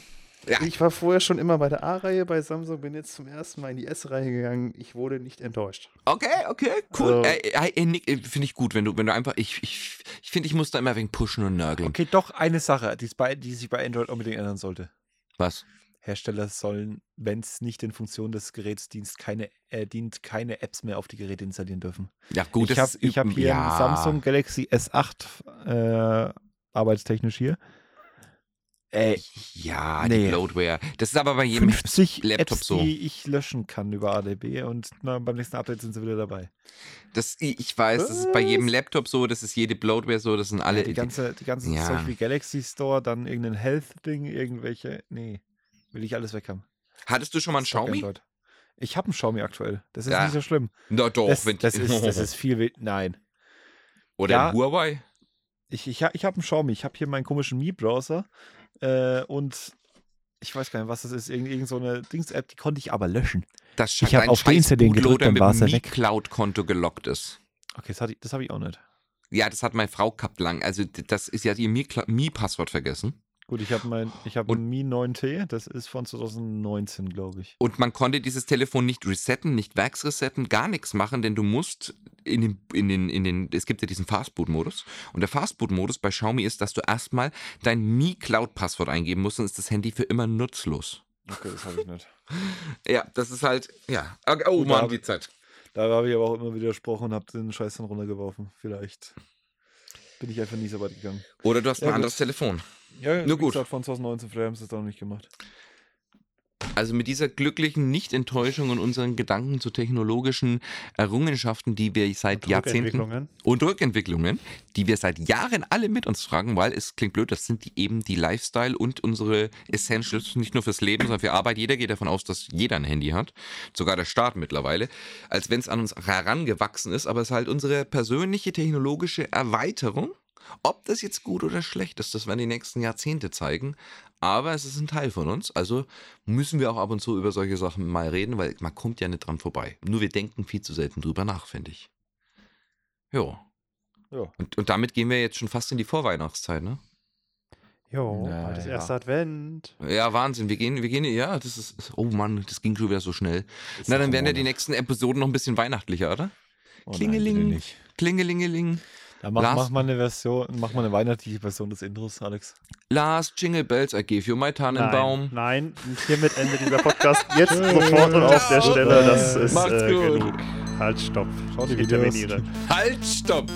Ja. Ich war vorher schon immer bei der A-Reihe bei Samsung, bin jetzt zum ersten Mal in die S-Reihe gegangen. Ich wurde nicht enttäuscht. Okay, okay, cool. Also- Äh, äh, äh, finde ich gut, wenn du, wenn du einfach, ich, ich, ich finde, ich muss da immer wegen pushen und nörgeln. Okay, doch eine Sache, die, bei, die sich bei Android unbedingt ändern sollte. Was? Hersteller sollen, wenn es nicht den Funktionen des Geräts dient, keine, äh, dient, keine Apps mehr auf die Geräte installieren dürfen. Ja, gut, ich das habe hab hier ja. einen Samsung Galaxy S8 äh, arbeitstechnisch hier. Ey, Ja, Nee. die Bloatware. Das ist aber bei jedem 50 Laptop Apps, so. die ich löschen kann über ADB und na, beim nächsten Update sind sie wieder dabei. Das, ich weiß, das ist bei jedem Laptop so, das ist jede Bloatware so, das sind alle. Ja, die ganze, die ganze Ja. Zeug wie Galaxy Store, dann irgendein Health-Ding, irgendwelche. Nee, will ich alles weg haben. Hattest du schon mal ein Stock Xiaomi? Android. Ich habe einen Xiaomi aktuell. Das ist Ja. nicht so schlimm. Na doch, das, wenn das, ist, das ist viel. Nein. Oder Ja. Huawei? Ich, ich, ich habe einen Xiaomi. Ich habe hier meinen komischen Mi-Browser. Äh, und ich weiß gar nicht, was das ist. Irgend, irgend so eine Dings-App, die konnte ich aber löschen. Das Ich hab dein auf den CD gedrückt, dann dem er weg. Mi-Cloud-Konto gelockt ist. Okay, das, ich- das habe ich auch nicht. Ja, das hat meine Frau gehabt lang. Also das ist ja ihr Mi- Mi-Passwort vergessen. Gut, ich habe mein, ich habe ein Mi 9T. Das ist von 2019, glaube ich. Und man konnte dieses Telefon nicht resetten, nicht werksresetten, gar nichts machen, denn du musst in den, in den, in den, es gibt ja diesen Fastboot-Modus. Und der Fastboot-Modus bei Xiaomi ist, dass du erstmal dein Mi Cloud-Passwort eingeben musst, sonst ist das Handy für immer nutzlos. Okay, das habe ich nicht. Ja, das ist halt, ja. Okay, Oh Gut, Mann, die Zeit. Da habe ich aber auch immer widersprochen und habe den Scheiß dann runtergeworfen. Vielleicht bin ich einfach nie so weit gegangen. Oder du hast Ja, ein gut. anderes Telefon. Ja, Nur wie gut. Gesagt, von 2019, vielleicht haben sie es da noch nicht gemacht. Also mit dieser glücklichen Nicht-Enttäuschung und unseren Gedanken zu technologischen Errungenschaften, die wir seit Jahrzehnten Rückentwicklungen. und Rückentwicklungen, die wir seit Jahren alle mit uns tragen, weil es klingt blöd, das sind die eben die Lifestyle und unsere Essentials, nicht nur fürs Leben, sondern für Arbeit. Jeder geht davon aus, dass jeder ein Handy hat, sogar der Staat mittlerweile, als wenn es an uns herangewachsen ist, aber es ist halt unsere persönliche technologische Erweiterung. Ob das jetzt gut oder schlecht ist, das werden die nächsten Jahrzehnte zeigen. Aber es ist ein Teil von uns. Also müssen wir auch ab und zu über solche Sachen mal reden, weil man kommt ja nicht dran vorbei. Nur wir denken viel zu selten drüber nach, finde ich. Ja. Ja. Und, und damit gehen wir jetzt schon fast in die Vorweihnachtszeit, ne? Jo, Na bald ist ja. erster Advent. Ja, Wahnsinn. Wir gehen, wir gehen, ja, das ist, oh Mann, das ging schon wieder so schnell. Na, dann werden ja die nächsten Episoden noch ein bisschen weihnachtlicher, oder? Oh Klingeling. Nein. Klingelingeling. Dann mach, mach mal eine Version, mach mal eine weihnachtliche Version des Intros, Alex. Last Jingle Bells, I give you my Tannenbaum. Nein, nein, hiermit Ende dieser Podcast. Jetzt sofort und auf der Stelle. Das ist Macht's äh, gut. genug. Halt, stopp. Schau dir Ich Videos. interveniere. Halt, stopp!